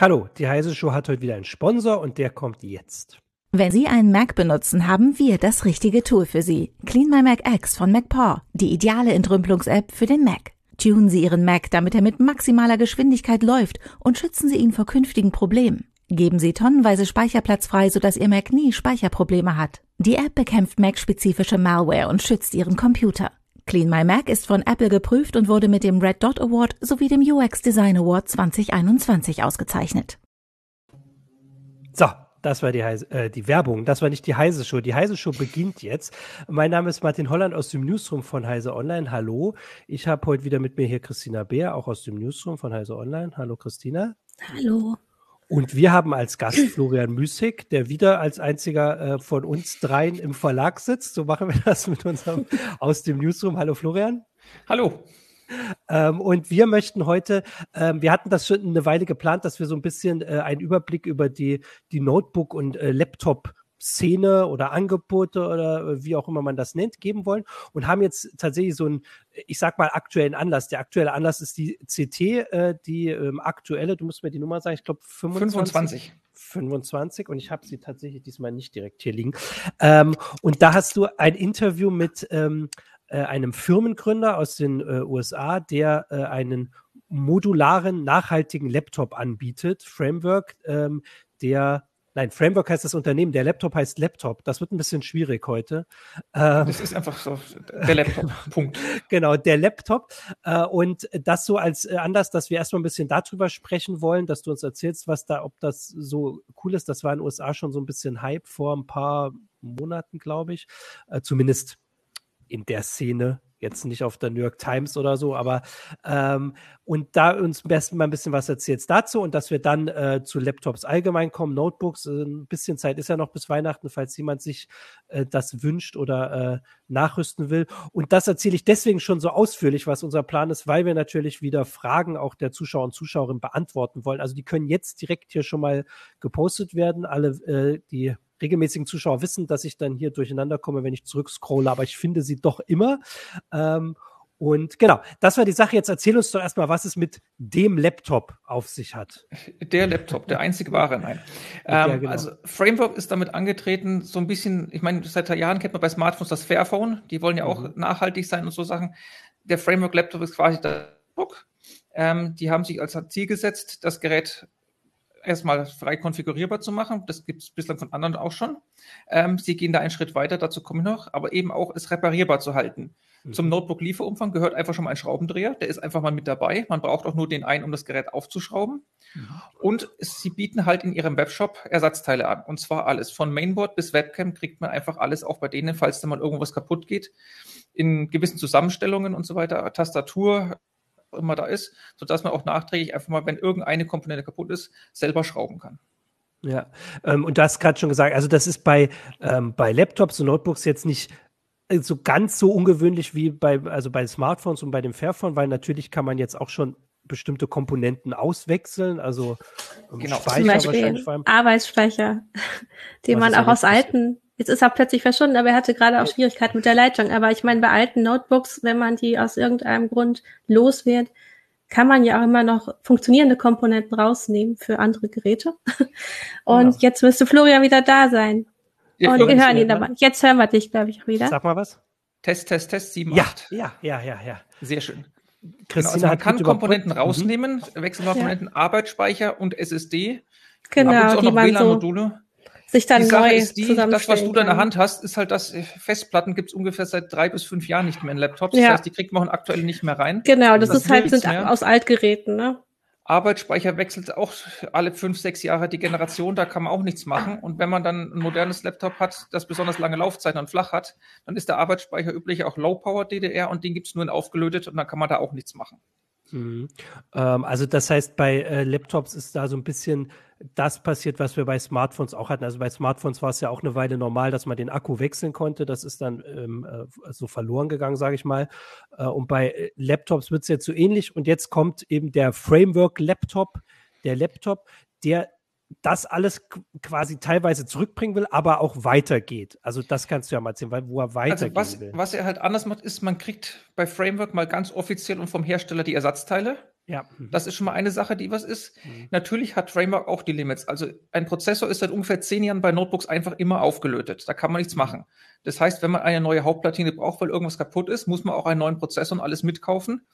Hallo, die Heise Show hat heute wieder einen Sponsor und der kommt jetzt. Wenn Sie einen Mac benutzen, haben wir das richtige Tool für Sie. Clean My Mac X von MacPaw, die ideale Entrümpelungs-App für den Mac. Tunen Sie Ihren Mac, damit er mit maximaler Geschwindigkeit läuft und schützen Sie ihn vor künftigen Problemen. Geben Sie tonnenweise Speicherplatz frei, sodass Ihr Mac nie Speicherprobleme hat. Die App bekämpft Mac-spezifische Malware und schützt Ihren Computer. Clean My Mac ist von Apple geprüft und wurde mit dem Red Dot Award sowie dem UX Design Award 2021 ausgezeichnet. So, das war die, Heise, äh, die Werbung, das war nicht die Heise Show. Die Heise Show beginnt jetzt. Mein Name ist Martin Holland aus dem Newsroom von Heise Online. Hallo. Ich habe heute wieder mit mir hier Christina Beer, auch aus dem Newsroom von Heise Online. Hallo Christina. Hallo. Und wir haben als Gast Florian Müßig, der wieder als einziger äh, von uns dreien im Verlag sitzt. So machen wir das mit unserem aus dem Newsroom. Hallo Florian. Hallo. Ähm, und wir möchten heute, ähm, wir hatten das schon eine Weile geplant, dass wir so ein bisschen äh, einen Überblick über die, die Notebook- und äh, Laptop- Szene oder Angebote oder äh, wie auch immer man das nennt, geben wollen und haben jetzt tatsächlich so einen, ich sag mal, aktuellen Anlass. Der aktuelle Anlass ist die CT, äh, die ähm, aktuelle, du musst mir die Nummer sagen, ich glaube 25. 25. 25 und ich habe sie tatsächlich diesmal nicht direkt hier liegen. Ähm, und da hast du ein Interview mit ähm, äh, einem Firmengründer aus den äh, USA, der äh, einen modularen, nachhaltigen Laptop anbietet, Framework, ähm, der Nein, Framework heißt das Unternehmen, der Laptop heißt Laptop. Das wird ein bisschen schwierig heute. Ähm, das ist einfach so der Laptop. Punkt. Genau, der Laptop. Äh, und das so als äh, Anlass, dass wir erstmal ein bisschen darüber sprechen wollen, dass du uns erzählst, was da, ob das so cool ist. Das war in den USA schon so ein bisschen Hype vor ein paar Monaten, glaube ich. Äh, zumindest in der Szene, jetzt nicht auf der New York Times oder so, aber ähm, und da uns am besten mal ein bisschen was erzählt dazu und dass wir dann äh, zu Laptops allgemein kommen, Notebooks, äh, ein bisschen Zeit ist ja noch bis Weihnachten, falls jemand sich äh, das wünscht oder äh, nachrüsten will. Und das erzähle ich deswegen schon so ausführlich, was unser Plan ist, weil wir natürlich wieder Fragen auch der Zuschauer und Zuschauerinnen beantworten wollen. Also die können jetzt direkt hier schon mal gepostet werden, alle äh, die regelmäßigen Zuschauer wissen, dass ich dann hier durcheinander komme, wenn ich zurückscrolle, aber ich finde sie doch immer. Ähm, und genau, das war die Sache. Jetzt erzähl uns doch erstmal, was es mit dem Laptop auf sich hat. Der Laptop, der einzige wahre, nein. Ähm, genau. Also Framework ist damit angetreten, so ein bisschen, ich meine, seit Jahren kennt man bei Smartphones das Fairphone, die wollen ja auch mhm. nachhaltig sein und so Sachen. Der Framework Laptop ist quasi der Druck. Ähm, die haben sich als Ziel gesetzt, das Gerät erstmal frei konfigurierbar zu machen. Das gibt es bislang von anderen auch schon. Ähm, sie gehen da einen Schritt weiter, dazu komme ich noch, aber eben auch es reparierbar zu halten. Mhm. Zum Notebook-Lieferumfang gehört einfach schon mal ein Schraubendreher, der ist einfach mal mit dabei. Man braucht auch nur den einen, um das Gerät aufzuschrauben. Mhm. Und sie bieten halt in ihrem Webshop Ersatzteile an. Und zwar alles. Von Mainboard bis Webcam kriegt man einfach alles auch bei denen, falls da mal irgendwas kaputt geht. In gewissen Zusammenstellungen und so weiter. Tastatur, immer da ist, sodass man auch nachträglich einfach mal, wenn irgendeine Komponente kaputt ist, selber schrauben kann. Ja, ähm, und du hast gerade schon gesagt, also das ist bei, ähm, bei Laptops und Notebooks jetzt nicht äh, so ganz so ungewöhnlich wie bei, also bei Smartphones und bei dem Fairphone, weil natürlich kann man jetzt auch schon bestimmte Komponenten auswechseln, also ähm, genau. Speicher Zum Beispiel Arbeitsspeicher, den man auch aus alten Jetzt ist er plötzlich verschwunden, aber er hatte gerade auch Schwierigkeiten mit der Leitung. Aber ich meine, bei alten Notebooks, wenn man die aus irgendeinem Grund los wird, kann man ja auch immer noch funktionierende Komponenten rausnehmen für andere Geräte. Und genau. jetzt müsste Florian wieder da sein. Ja, Und wir hören ihn dabei. Jetzt hören wir dich, glaube ich, wieder. Sag mal was. Test, Test, Test, 7, ja, 8. Ja, ja, ja, ja. Sehr schön. Christina genau, also man kann Komponenten rausnehmen, mhm. Wechselkomponenten, ja. Arbeitsspeicher und SSD. Genau, und die man so sich dann die Sache neu ist die, das, was du da in der Hand hast, ist halt das, Festplatten gibt es ungefähr seit drei bis fünf Jahren nicht mehr in Laptops. Ja. Das heißt, die kriegt man aktuell nicht mehr rein. Genau, das, das ist halt sind mehr. aus Altgeräten, ne? Arbeitsspeicher wechselt auch alle fünf, sechs Jahre die Generation, da kann man auch nichts machen. Und wenn man dann ein modernes Laptop hat, das besonders lange Laufzeiten und flach hat, dann ist der Arbeitsspeicher üblich auch Low-Power DDR und den gibt's nur in aufgelötet und dann kann man da auch nichts machen. Mhm. Ähm, also das heißt, bei äh, Laptops ist da so ein bisschen das passiert, was wir bei Smartphones auch hatten. Also bei Smartphones war es ja auch eine Weile normal, dass man den Akku wechseln konnte. Das ist dann ähm, äh, so verloren gegangen, sage ich mal. Äh, und bei äh, Laptops wird es jetzt so ähnlich. Und jetzt kommt eben der Framework-Laptop, der Laptop, der das alles quasi teilweise zurückbringen will, aber auch weitergeht. Also das kannst du ja mal erzählen, weil, wo er weitergehen also was, will. Was er halt anders macht, ist, man kriegt bei Framework mal ganz offiziell und vom Hersteller die Ersatzteile. Ja. Mhm. Das ist schon mal eine Sache, die was ist. Mhm. Natürlich hat Framework auch die Limits. Also ein Prozessor ist seit ungefähr zehn Jahren bei Notebooks einfach immer aufgelötet. Da kann man nichts mhm. machen. Das heißt, wenn man eine neue Hauptplatine braucht, weil irgendwas kaputt ist, muss man auch einen neuen Prozessor und alles mitkaufen.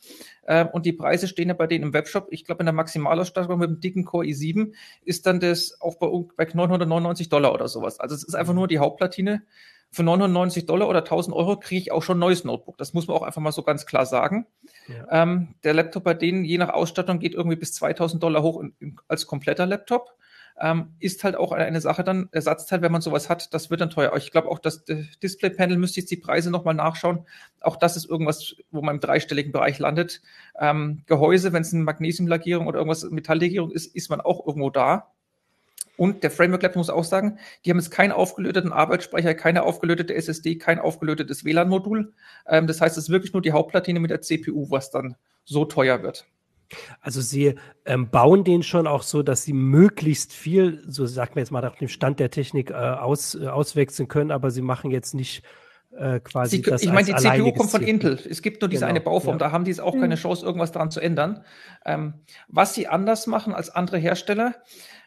Ähm, und die Preise stehen ja bei denen im Webshop. Ich glaube, in der Maximalausstattung mit dem dicken Core i7 ist dann das auch bei, bei 999 Dollar oder sowas. Also es ist einfach nur die Hauptplatine für 990 Dollar oder 1000 Euro kriege ich auch schon ein neues Notebook. Das muss man auch einfach mal so ganz klar sagen. Ja. Ähm, der Laptop bei denen, je nach Ausstattung, geht irgendwie bis 2000 Dollar hoch in, in, als kompletter Laptop. Ähm, ist halt auch eine, Sache dann, Ersatzteil, wenn man sowas hat, das wird dann teuer. Ich glaube auch, das Display-Panel müsste jetzt die Preise nochmal nachschauen. Auch das ist irgendwas, wo man im dreistelligen Bereich landet. Ähm, Gehäuse, wenn es eine Magnesiumlagierung oder irgendwas Metalllegierung ist, ist man auch irgendwo da. Und der Framework Lab muss auch sagen, die haben jetzt keinen aufgelöteten Arbeitsspeicher, keine aufgelötete SSD, kein aufgelötetes WLAN-Modul. Ähm, das heißt, es ist wirklich nur die Hauptplatine mit der CPU, was dann so teuer wird. Also sie ähm, bauen den schon auch so, dass sie möglichst viel, so sagt man jetzt mal nach dem Stand der Technik, äh, aus, äh, auswechseln können, aber sie machen jetzt nicht äh, quasi sie, das Ich meine, die CPU kommt von Intel. Es gibt nur diese genau, eine Bauform, ja. da haben die jetzt auch mhm. keine Chance, irgendwas daran zu ändern. Ähm, was sie anders machen als andere Hersteller,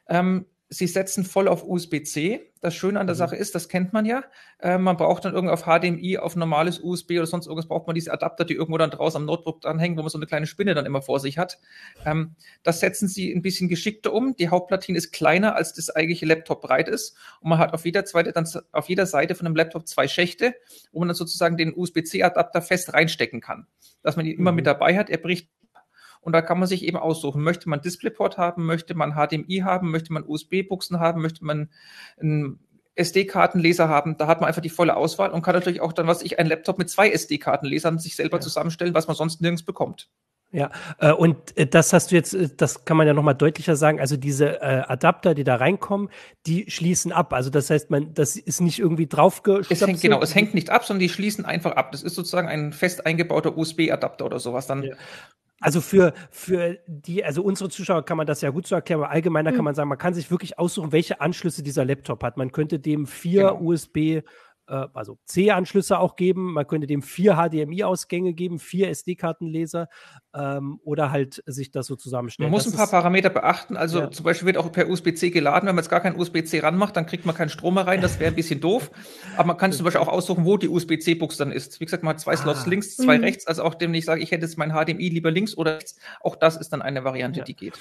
ähm, sie setzen voll auf USB-C. Das Schöne an der mhm. Sache ist, das kennt man ja. Äh, man braucht dann irgendwie auf HDMI, auf normales USB oder sonst irgendwas, braucht man diese Adapter, die irgendwo dann draußen am Notebook dranhängen, wo man so eine kleine Spinne dann immer vor sich hat. Ähm, das setzen sie ein bisschen geschickter um. Die Hauptplatine ist kleiner, als das eigentliche Laptop breit ist. Und man hat auf jeder, zweite, dann, auf jeder Seite von einem Laptop zwei Schächte, wo man dann sozusagen den USB-C-Adapter fest reinstecken kann. Dass man ihn mhm. immer mit dabei hat. Er bricht und da kann man sich eben aussuchen, möchte man DisplayPort haben, möchte man HDMI haben, möchte man USB-Buchsen haben, möchte man einen SD-Kartenleser haben. Da hat man einfach die volle Auswahl und kann natürlich auch dann, was ich, ein Laptop mit zwei SD-Kartenlesern sich selber ja. zusammenstellen, was man sonst nirgends bekommt. Ja, äh, und äh, das hast du jetzt, äh, das kann man ja nochmal deutlicher sagen. Also diese äh, Adapter, die da reinkommen, die schließen ab. Also das heißt, man, das ist nicht irgendwie draufgeschlossen. Es hängt, genau, es hängt nicht ab, sondern die schließen einfach ab. Das ist sozusagen ein fest eingebauter USB-Adapter oder sowas. Dann ja. Also für, für die, also unsere Zuschauer kann man das ja gut so erklären, aber allgemeiner mhm. kann man sagen, man kann sich wirklich aussuchen, welche Anschlüsse dieser Laptop hat. Man könnte dem vier genau. USB äh, also C-Anschlüsse auch geben. Man könnte dem vier HDMI-Ausgänge geben, vier SD-Kartenleser ähm, oder halt sich das so zusammenstellen. Man muss das ein paar Parameter beachten. Also ja. zum Beispiel wird auch per USB-C geladen. Wenn man jetzt gar kein USB-C ranmacht, dann kriegt man keinen Strom mehr rein. Das wäre ein bisschen doof. Aber man kann zum Beispiel auch aussuchen, wo die USB-C-Box dann ist. Wie gesagt, man hat zwei ah. Slots links, zwei mhm. rechts. Also auch dem ich sage, ich hätte jetzt mein HDMI lieber links oder rechts. Auch das ist dann eine Variante, ja. die geht.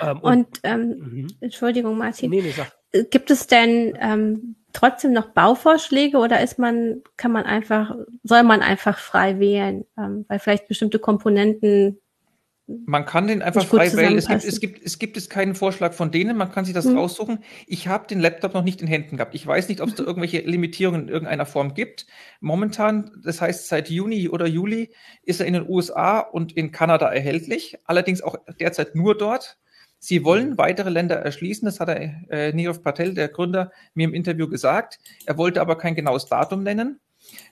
Ähm, und, und ähm, mhm. Entschuldigung, Martin. Nee, nee, sag. Gibt es denn ähm, trotzdem noch Bauvorschläge oder ist man, kann man einfach, soll man einfach frei wählen, ähm, weil vielleicht bestimmte Komponenten man kann den einfach frei wählen. Es gibt, es, gibt, es gibt es keinen Vorschlag von denen, man kann sich das hm. raussuchen. Ich habe den Laptop noch nicht in Händen gehabt. Ich weiß nicht, ob es da irgendwelche Limitierungen in irgendeiner Form gibt. Momentan, das heißt seit Juni oder Juli, ist er in den USA und in Kanada erhältlich. Allerdings auch derzeit nur dort. Sie wollen mhm. weitere Länder erschließen, das hat er, äh, Nirav Patel, der Gründer, mir im Interview gesagt. Er wollte aber kein genaues Datum nennen.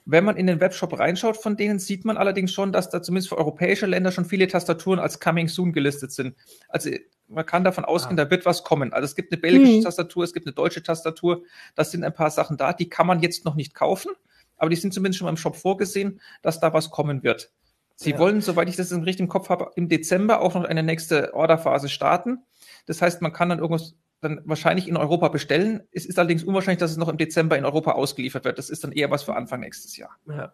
Wenn man in den Webshop reinschaut von denen, sieht man allerdings schon, dass da zumindest für europäische Länder schon viele Tastaturen als Coming Soon gelistet sind. Also man kann davon ausgehen, ah. da wird was kommen. Also es gibt eine belgische hm. Tastatur, es gibt eine deutsche Tastatur, das sind ein paar Sachen da, die kann man jetzt noch nicht kaufen, aber die sind zumindest schon mal im Shop vorgesehen, dass da was kommen wird. Sie ja. wollen, soweit ich das im richtigen Kopf habe, im Dezember auch noch eine nächste Orderphase starten. Das heißt, man kann dann irgendwas dann wahrscheinlich in Europa bestellen. Es ist allerdings unwahrscheinlich, dass es noch im Dezember in Europa ausgeliefert wird. Das ist dann eher was für Anfang nächstes Jahr. Ja.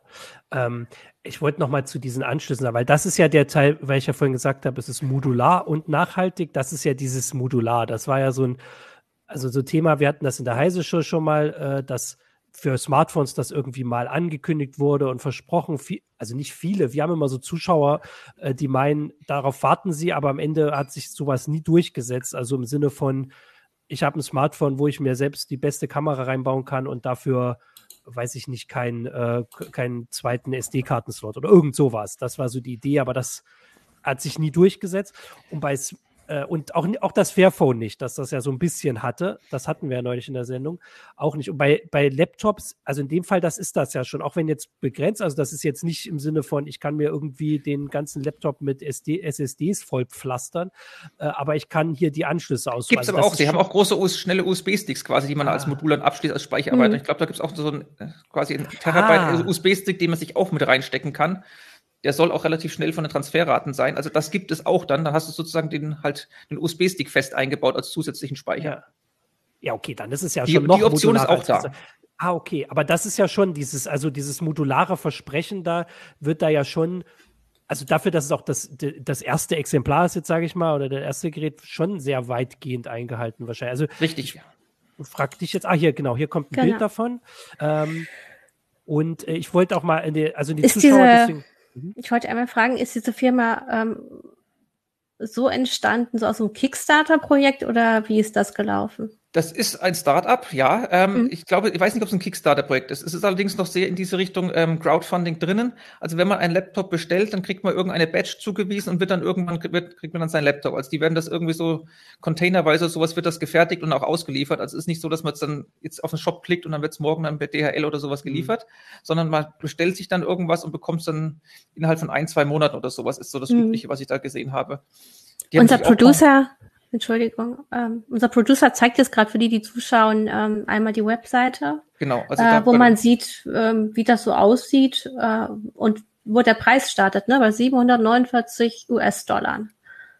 Ähm, ich wollte noch mal zu diesen Anschlüssen, weil das ist ja der Teil, weil ich ja vorhin gesagt habe, es ist modular und nachhaltig. Das ist ja dieses Modular. Das war ja so ein, also so Thema. Wir hatten das in der Heise Show schon mal, äh, dass für Smartphones das irgendwie mal angekündigt wurde und versprochen, viel, also nicht viele, wir haben immer so Zuschauer, äh, die meinen, darauf warten sie, aber am Ende hat sich sowas nie durchgesetzt. Also im Sinne von, ich habe ein Smartphone, wo ich mir selbst die beste Kamera reinbauen kann und dafür weiß ich nicht, keinen äh, keinen zweiten SD-Kartenslot oder irgend sowas. Das war so die Idee, aber das hat sich nie durchgesetzt. Und bei äh, und auch, auch das Fairphone nicht, dass das ja so ein bisschen hatte. Das hatten wir ja neulich in der Sendung. Auch nicht. Und bei, bei Laptops, also in dem Fall, das ist das ja schon, auch wenn jetzt begrenzt, also das ist jetzt nicht im Sinne von, ich kann mir irgendwie den ganzen Laptop mit SD, SSDs vollpflastern, äh, aber ich kann hier die Anschlüsse auswählen. Gibt es also aber auch, sie haben auch große, schnelle USB-Sticks quasi, die man ah. als Modul dann abschließt als Speicherarbeit. Mhm. Ich glaube, da gibt es auch so ein, äh, quasi ein Terabyte ah. USB-Stick, den man sich auch mit reinstecken kann. Der soll auch relativ schnell von den Transferraten sein. Also das gibt es auch dann. Dann hast du sozusagen den halt den USB-Stick fest eingebaut als zusätzlichen Speicher. Ja. ja, okay, dann ist es ja die, schon noch Die Option ist auch da. Ah, okay, aber das ist ja schon dieses, also dieses modulare Versprechen da wird da ja schon, also dafür, dass es auch das, das erste Exemplar ist, jetzt sage ich mal, oder der erste Gerät schon sehr weitgehend eingehalten wahrscheinlich. Also richtig. Ich frag dich jetzt, ah hier genau, hier kommt ein genau. Bild davon. Ähm, und äh, ich wollte auch mal in die, also in die ist Zuschauer, diese, deswegen, mhm. ich wollte einmal fragen, ist diese Firma ähm, so entstanden, so aus einem Kickstarter-Projekt oder wie ist das gelaufen? Das ist ein Startup, ja. Ähm, mhm. Ich glaube, ich weiß nicht, ob es ein Kickstarter-Projekt ist. Es ist allerdings noch sehr in diese Richtung ähm, Crowdfunding drinnen. Also wenn man einen Laptop bestellt, dann kriegt man irgendeine Badge zugewiesen und wird dann irgendwann wird, kriegt man dann seinen Laptop. Also die werden das irgendwie so containerweise, sowas wird das gefertigt und auch ausgeliefert. Also es ist nicht so, dass man jetzt dann jetzt auf den Shop klickt und dann wird es morgen dann bei DHL oder sowas mhm. geliefert, mhm. sondern man bestellt sich dann irgendwas und bekommt es dann innerhalb von ein, zwei Monaten oder sowas, ist so das mhm. Übliche, was ich da gesehen habe. Unser Producer Entschuldigung. Ähm, unser Producer zeigt jetzt gerade für die, die zuschauen, ähm, einmal die Webseite. Genau. Also äh, wo man sieht, ähm, wie das so aussieht äh, und wo der Preis startet, ne, bei 749 US-Dollar.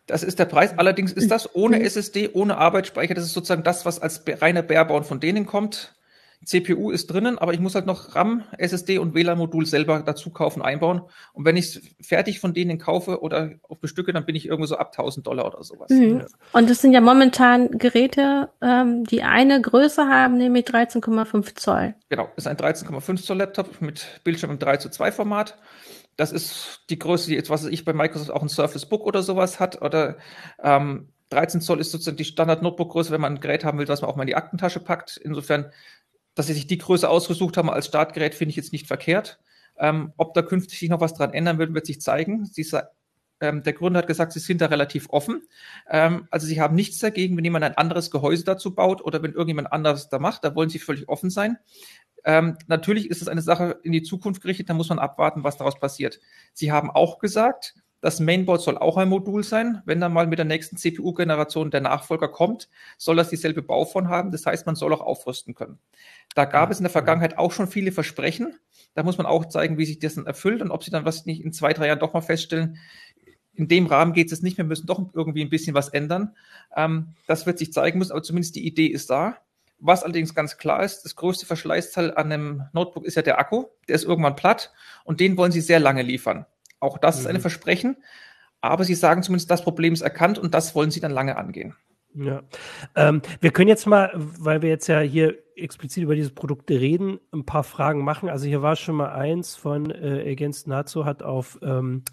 Das ist der Preis. Allerdings ist das ohne mhm. SSD, ohne Arbeitsspeicher. Das ist sozusagen das, was als reiner Barebone von denen kommt. CPU ist drinnen, aber ich muss halt noch RAM, SSD und WLAN-Modul selber dazu kaufen, einbauen. Und wenn ich es fertig von denen kaufe oder auf bestücke, dann bin ich irgendwo so ab 1000 Dollar oder sowas. Mhm. Und das sind ja momentan Geräte, ähm, die eine Größe haben, nämlich 13,5 Zoll. Genau, ist ein 13,5 Zoll Laptop mit Bildschirm im 3 zu 2 Format. Das ist die Größe, die jetzt, was ich bei Microsoft auch ein Surface Book oder sowas hat. Oder ähm, 13 Zoll ist sozusagen die Standard-Notebook-Größe, wenn man ein Gerät haben will, was man auch mal in die Aktentasche packt. Insofern dass sie sich die Größe ausgesucht haben als Startgerät, finde ich jetzt nicht verkehrt. Ähm, ob da künftig sich noch was dran ändern wird, wird sich zeigen. Sie, ähm, der Gründer hat gesagt, sie sind da relativ offen. Ähm, also sie haben nichts dagegen, wenn jemand ein anderes Gehäuse dazu baut oder wenn irgendjemand anderes da macht. Da wollen sie völlig offen sein. Ähm, natürlich ist es eine Sache in die Zukunft gerichtet, da muss man abwarten, was daraus passiert. Sie haben auch gesagt, das Mainboard soll auch ein Modul sein. Wenn dann mal mit der nächsten CPU-Generation der Nachfolger kommt, soll das dieselbe Bauform haben. Das heißt, man soll auch aufrüsten können. Da gab es in der Vergangenheit auch schon viele Versprechen. Da muss man auch zeigen, wie sich das dann erfüllt und ob sie dann was nicht in zwei, drei Jahren doch mal feststellen, in dem Rahmen geht es nicht, wir müssen doch irgendwie ein bisschen was ändern. Ähm, das wird sich zeigen müssen, aber zumindest die Idee ist da. Was allerdings ganz klar ist, das größte Verschleißteil an einem Notebook ist ja der Akku. Der ist irgendwann platt und den wollen sie sehr lange liefern. Auch das mhm. ist ein Versprechen. Aber sie sagen zumindest, das Problem ist erkannt und das wollen sie dann lange angehen. Ja. Ähm, wir können jetzt mal, weil wir jetzt ja hier explizit über diese Produkte reden, ein paar Fragen machen. Also hier war schon mal eins von äh, Against Nazo hat auf ähm,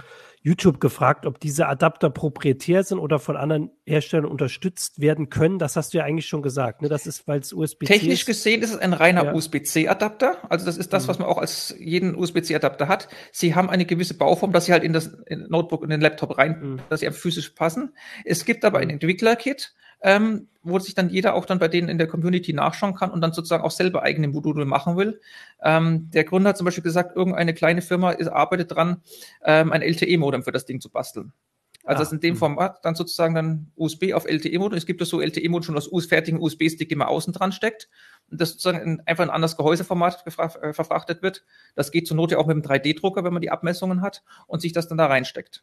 YouTube gefragt, ob diese Adapter proprietär sind oder von anderen Herstellern unterstützt werden können. Das hast du ja eigentlich schon gesagt. Ne? Das ist, weil es USB-C Technisch ist. gesehen ist es ein reiner ja. USB-C-Adapter. Also das ist das, mhm. was man auch als jeden USB-C-Adapter hat. Sie haben eine gewisse Bauform, dass sie halt in das in Notebook und den Laptop rein, mhm. dass sie physisch passen. Es gibt aber ein mhm. Entwickler-Kit, ähm, wo sich dann jeder auch dann bei denen in der Community nachschauen kann und dann sozusagen auch selber eigene Module machen will. Ähm, der Gründer hat zum Beispiel gesagt, irgendeine kleine Firma ist, arbeitet dran, ähm, ein LTE-Modem für das Ding zu basteln. Also ah, das in dem hm. Format dann sozusagen dann USB auf LTE-Modem. Es gibt das so LTE-Modem schon aus fertigen USB-Stick, den man außen dran steckt und das sozusagen in, einfach ein anderes Gehäuseformat äh, verfrachtet wird. Das geht zur Not ja auch mit dem 3D-Drucker, wenn man die Abmessungen hat und sich das dann da reinsteckt.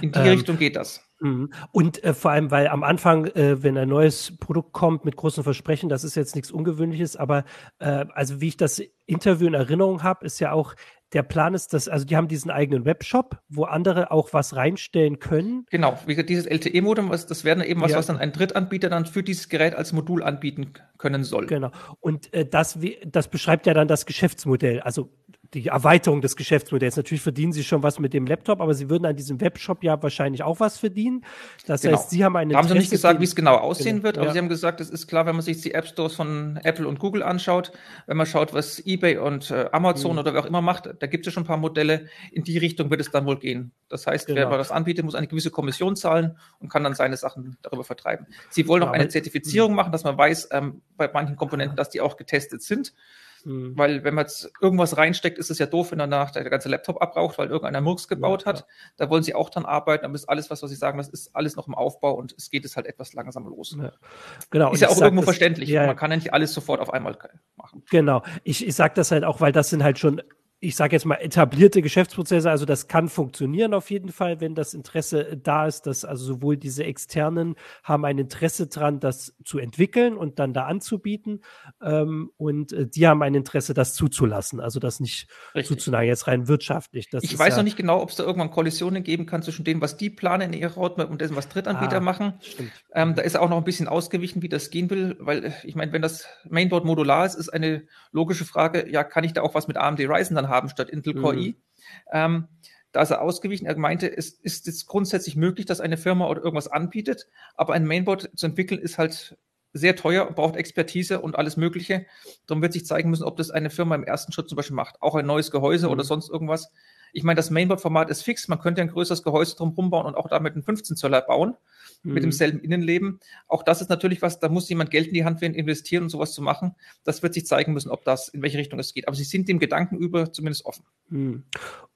In die ähm, Richtung geht das. Mhm. Und äh, vor allem, weil am Anfang, äh, wenn ein neues Produkt kommt mit großen Versprechen, das ist jetzt nichts Ungewöhnliches, aber äh, also wie ich das Interview in Erinnerung habe, ist ja auch der Plan ist, dass, also die haben diesen eigenen Webshop, wo andere auch was reinstellen können. Genau, wie dieses LTE-Modem, das wäre eben was, ja. was dann ein Drittanbieter dann für dieses Gerät als Modul anbieten können soll. Genau. Und äh, das, das beschreibt ja dann das Geschäftsmodell. Also die Erweiterung des Geschäftsmodells. Natürlich verdienen sie schon was mit dem Laptop, aber sie würden an diesem Webshop ja wahrscheinlich auch was verdienen. Das genau. heißt, sie haben eine. Da haben sie nicht gesagt, wie es genau aussehen genau. wird, aber ja. sie haben gesagt, es ist klar, wenn man sich die App Stores von Apple und Google anschaut, wenn man schaut, was eBay und äh, Amazon mhm. oder wer auch immer macht, da gibt es schon ein paar Modelle. In die Richtung wird es dann wohl gehen. Das heißt, genau. wer das anbietet, muss eine gewisse Kommission zahlen und kann dann seine Sachen darüber vertreiben. Sie wollen auch eine Zertifizierung mhm. machen, dass man weiß, ähm, bei manchen Komponenten, dass die auch getestet sind. Mhm. Weil wenn man jetzt irgendwas reinsteckt, ist es ja doof, wenn danach der ganze Laptop abraucht, weil irgendeiner Murks gebaut ja, hat. Da wollen sie auch dran arbeiten, aber ist alles, was, was sie sagen, das ist alles noch im Aufbau und es geht es halt etwas langsam los. Ja. Genau. Ist ja auch irgendwo das, verständlich. Man kann ja nicht alles sofort auf einmal machen. Genau. Ich, ich sage das halt auch, weil das sind halt schon ich sage jetzt mal, etablierte Geschäftsprozesse. Also das kann funktionieren auf jeden Fall, wenn das Interesse da ist, dass also sowohl diese Externen haben ein Interesse dran, das zu entwickeln und dann da anzubieten. Ähm, und äh, die haben ein Interesse, das zuzulassen. Also das nicht Richtig. zuzulassen, jetzt rein wirtschaftlich. Das ich weiß ja, noch nicht genau, ob es da irgendwann Kollisionen geben kann zwischen dem, was die planen in ihrer Roadmap und dem, was Drittanbieter ah, machen. Ähm, da ist auch noch ein bisschen ausgewichen, wie das gehen will, weil äh, ich meine, wenn das Mainboard modular ist, ist eine logische Frage, ja, kann ich da auch was mit AMD Ryzen dann haben? haben statt Intel Core mhm. i. Ähm, da ist er ausgewichen. Er meinte, es ist jetzt grundsätzlich möglich, dass eine Firma oder irgendwas anbietet, aber ein Mainboard zu entwickeln ist halt sehr teuer und braucht Expertise und alles Mögliche. Darum wird sich zeigen müssen, ob das eine Firma im ersten Schritt zum Beispiel macht. Auch ein neues Gehäuse mhm. oder sonst irgendwas. Ich meine, das Mainboard-Format ist fix. Man könnte ein größeres Gehäuse drum rumbauen und auch damit einen 15 Zöller bauen mhm. mit demselben Innenleben. Auch das ist natürlich was, da muss jemand Geld in die Hand werden, investieren und sowas zu machen. Das wird sich zeigen müssen, ob das, in welche Richtung es geht. Aber sie sind dem Gedanken über zumindest offen. Mhm.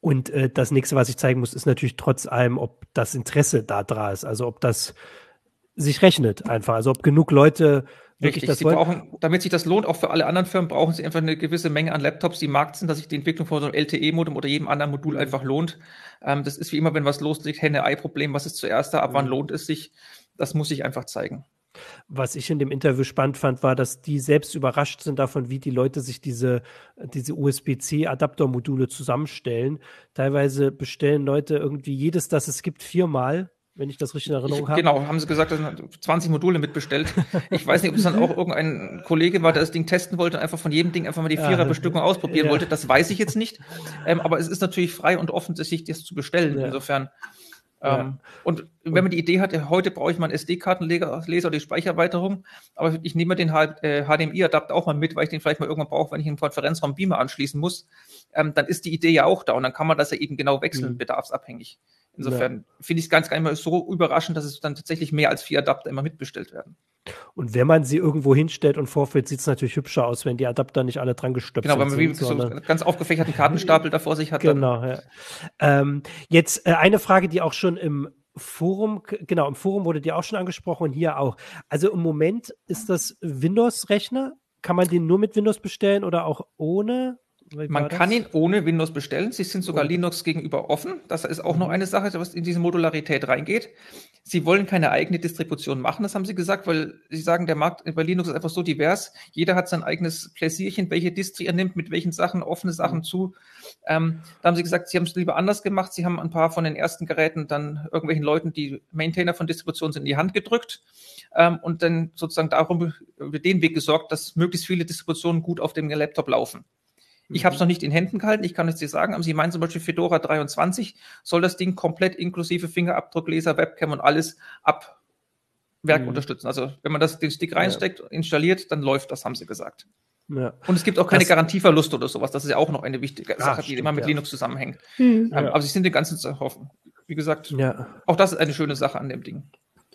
Und äh, das nächste, was ich zeigen muss, ist natürlich trotz allem, ob das Interesse da dran ist. Also ob das sich rechnet einfach. Also ob genug Leute Richtig, das sie brauchen, damit sich das lohnt, auch für alle anderen Firmen, brauchen sie einfach eine gewisse Menge an Laptops, die im Markt sind, dass sich die Entwicklung von so einem LTE-Modem oder jedem anderen Modul mhm. einfach lohnt. Ähm, das ist wie immer, wenn was loslegt, Henne-Ei-Problem, was ist zuerst da, ab wann mhm. lohnt es sich? Das muss sich einfach zeigen. Was ich in dem Interview spannend fand, war, dass die selbst überrascht sind davon, wie die Leute sich diese, diese USB-C-Adaptermodule zusammenstellen. Teilweise bestellen Leute irgendwie jedes, das es gibt, viermal wenn ich das richtig in Erinnerung habe. Genau, haben sie gesagt, dass 20 Module mitbestellt. Ich weiß nicht, ob es dann auch irgendein Kollege war, der das Ding testen wollte und einfach von jedem Ding einfach mal die Viererbestückung ausprobieren ja. wollte. Das weiß ich jetzt nicht. Ähm, aber es ist natürlich frei und offen, sich das zu bestellen. Ja. Insofern. Ja. Ähm, und wenn man die Idee hat, heute brauche ich mal einen SD-Kartenleser oder die Speichererweiterung, aber ich nehme den HDMI-Adapter auch mal mit, weil ich den vielleicht mal irgendwann brauche, wenn ich einen Konferenzraum Beamer anschließen muss, ähm, dann ist die Idee ja auch da und dann kann man das ja eben genau wechseln, mhm. bedarfsabhängig. Insofern ja. finde ich es ganz gar nicht mal so überraschend, dass es dann tatsächlich mehr als vier Adapter immer mitbestellt werden. Und wenn man sie irgendwo hinstellt und vorführt, sieht es natürlich hübscher aus, wenn die Adapter nicht alle dran gestöpselt sind. Genau, wenn man so einen ganz aufgefächerten Kartenstapel da vor sich hat. Genau, ja. Ähm, jetzt äh, eine Frage, die auch schon im Forum, genau, im Forum wurde die auch schon angesprochen und hier auch. Also im Moment ist das Windows-Rechner. Kann man den nur mit Windows bestellen oder auch ohne? Man kann ihn ohne Windows bestellen. Sie sind sogar oh. Linux gegenüber offen. Das ist auch mhm. noch eine Sache, was in diese Modularität reingeht. Sie wollen keine eigene Distribution machen, das haben Sie gesagt, weil Sie sagen, der Markt bei Linux ist einfach so divers. Jeder hat sein eigenes Pläsierchen, welche Distri er nimmt, mit welchen Sachen, offene Sachen mhm. zu. Ähm, da haben Sie gesagt, Sie haben es lieber anders gemacht. Sie haben ein paar von den ersten Geräten dann irgendwelchen Leuten, die Maintainer von Distributionen sind, in die Hand gedrückt ähm, und dann sozusagen darum über den Weg gesorgt, dass möglichst viele Distributionen gut auf dem Laptop laufen. Ich habe es mhm. noch nicht in Händen gehalten, ich kann es dir sagen, aber Sie meinen zum Beispiel Fedora 23 soll das Ding komplett inklusive Fingerabdruckleser, Webcam und alles ab Werk mhm. unterstützen. Also wenn man das den Stick reinsteckt, ja. installiert, dann läuft das, haben sie gesagt. Ja. Und es gibt auch keine das, Garantieverluste oder sowas. Das ist ja auch noch eine wichtige Sache, Ach, die stimmt, immer mit ja. Linux zusammenhängt. Mhm. Ähm, aber sie sind den ganzen zu hoffen. Wie gesagt, auch das ist eine schöne Sache an dem Ding.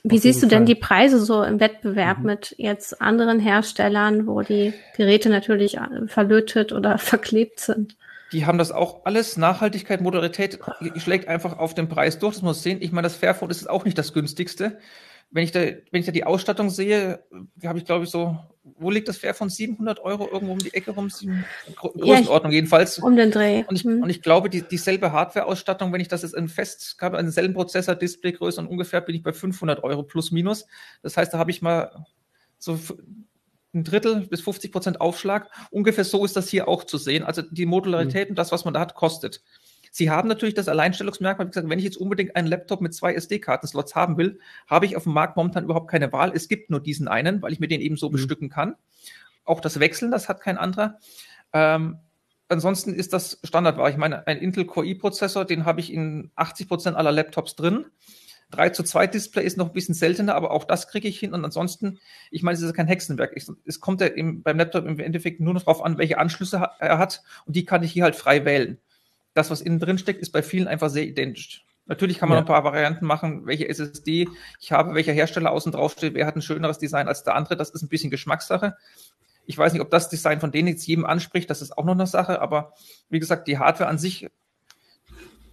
Wie siehst du denn die Preise so im Wettbewerb mhm. mit jetzt anderen Herstellern, wo die Geräte natürlich äh, verlötet oder verklebt sind? Die haben das auch alles. Nachhaltigkeit, Modularität schlägt einfach auf den Preis durch. Das muss sehen. Ich meine, das Fairphone ist auch nicht das günstigste wenn ich da, wenn ich da die Ausstattung sehe, habe ich glaube ich so, wo liegt das Fair von 700 Euro irgendwo um die Ecke rum? Größenordnung ja, jedenfalls. Um den Dreh. Und ich, hm. und ich glaube, die, dieselbe Hardware-Ausstattung, wenn ich das jetzt in fest, habe einen selben Prozessor, Displaygröße und ungefähr bin ich bei 500 Euro plus minus. Das heißt, da habe ich mal so ein Drittel bis 50 Prozent Aufschlag. Ungefähr so ist das hier auch zu sehen. Also die Modularität mhm. und das, was man da hat, kostet. Sie haben natürlich das Alleinstellungsmerkmal, wie gesagt, wenn ich jetzt unbedingt einen Laptop mit zwei SD-Karten-Slots haben will, habe ich auf dem Markt momentan überhaupt keine Wahl. Es gibt nur diesen einen, weil ich mir den eben so mhm. bestücken kann. Auch das Wechseln, das hat kein anderer. Ähm, ansonsten ist das Standardware. Ich meine, ein Intel Core i-Prozessor, den habe ich in 80 Prozent aller Laptops drin. 3 zu 2 Display ist noch ein bisschen seltener, aber auch das kriege ich hin. Und ansonsten, ich meine, es ist kein Hexenwerk. Ich, es kommt ja im, beim Laptop im Endeffekt nur noch darauf an, welche Anschlüsse er hat. Und die kann ich hier halt frei wählen das, was innen drin steckt, ist bei vielen einfach sehr identisch. Natürlich kann man ja. ein paar Varianten machen, welche SSD ich habe, welcher Hersteller außen drauf steht, wer hat ein schöneres Design als der andere. Das ist ein bisschen Geschmackssache. Ich weiß nicht, ob das Design von denen jetzt jedem anspricht, das ist auch noch eine Sache, aber wie gesagt, die Hardware an sich,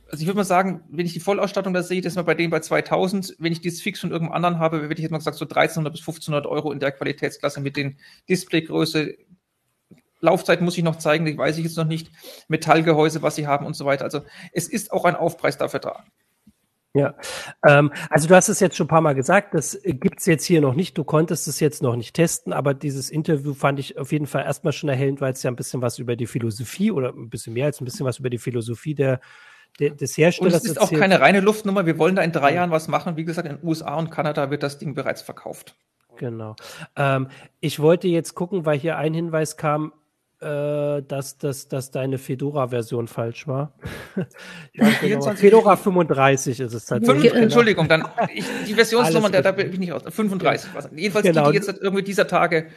also ich würde mal sagen, wenn ich die Vollausstattung da sehe, das ist mal bei denen bei 2000. Wenn ich dieses Fix von irgendeinem anderen habe, würde ich jetzt mal gesagt, so 1300 bis 1500 Euro in der Qualitätsklasse mit den Displaygröße, Laufzeit muss ich noch zeigen, die weiß ich jetzt noch nicht. Metallgehäuse, was sie haben und so weiter. Also es ist auch ein Aufpreis dafür da. Ja, ähm, also du hast es jetzt schon ein paar Mal gesagt, das gibt's jetzt hier noch nicht, du konntest es jetzt noch nicht testen, aber dieses Interview fand ich auf jeden Fall erstmal schon erhellend, weil es ja ein bisschen was über die Philosophie oder ein bisschen mehr als ein bisschen was über die Philosophie der, der des Herstellers Und es ist erzählt. auch keine reine Luftnummer, wir wollen da in drei Jahren was machen. Wie gesagt, in den USA und Kanada wird das Ding bereits verkauft. Genau. Ähm, ich wollte jetzt gucken, weil hier ein Hinweis kam, äh, dass, dass, dass deine Fedora-Version falsch war. genau. Fedora 35 ist es tatsächlich. Fünf, genau. Entschuldigung, dann ich, die Versionsnummer, da, da bin ich nicht aus. 35. Ja. Jedenfalls genau. die, die jetzt irgendwie dieser Tage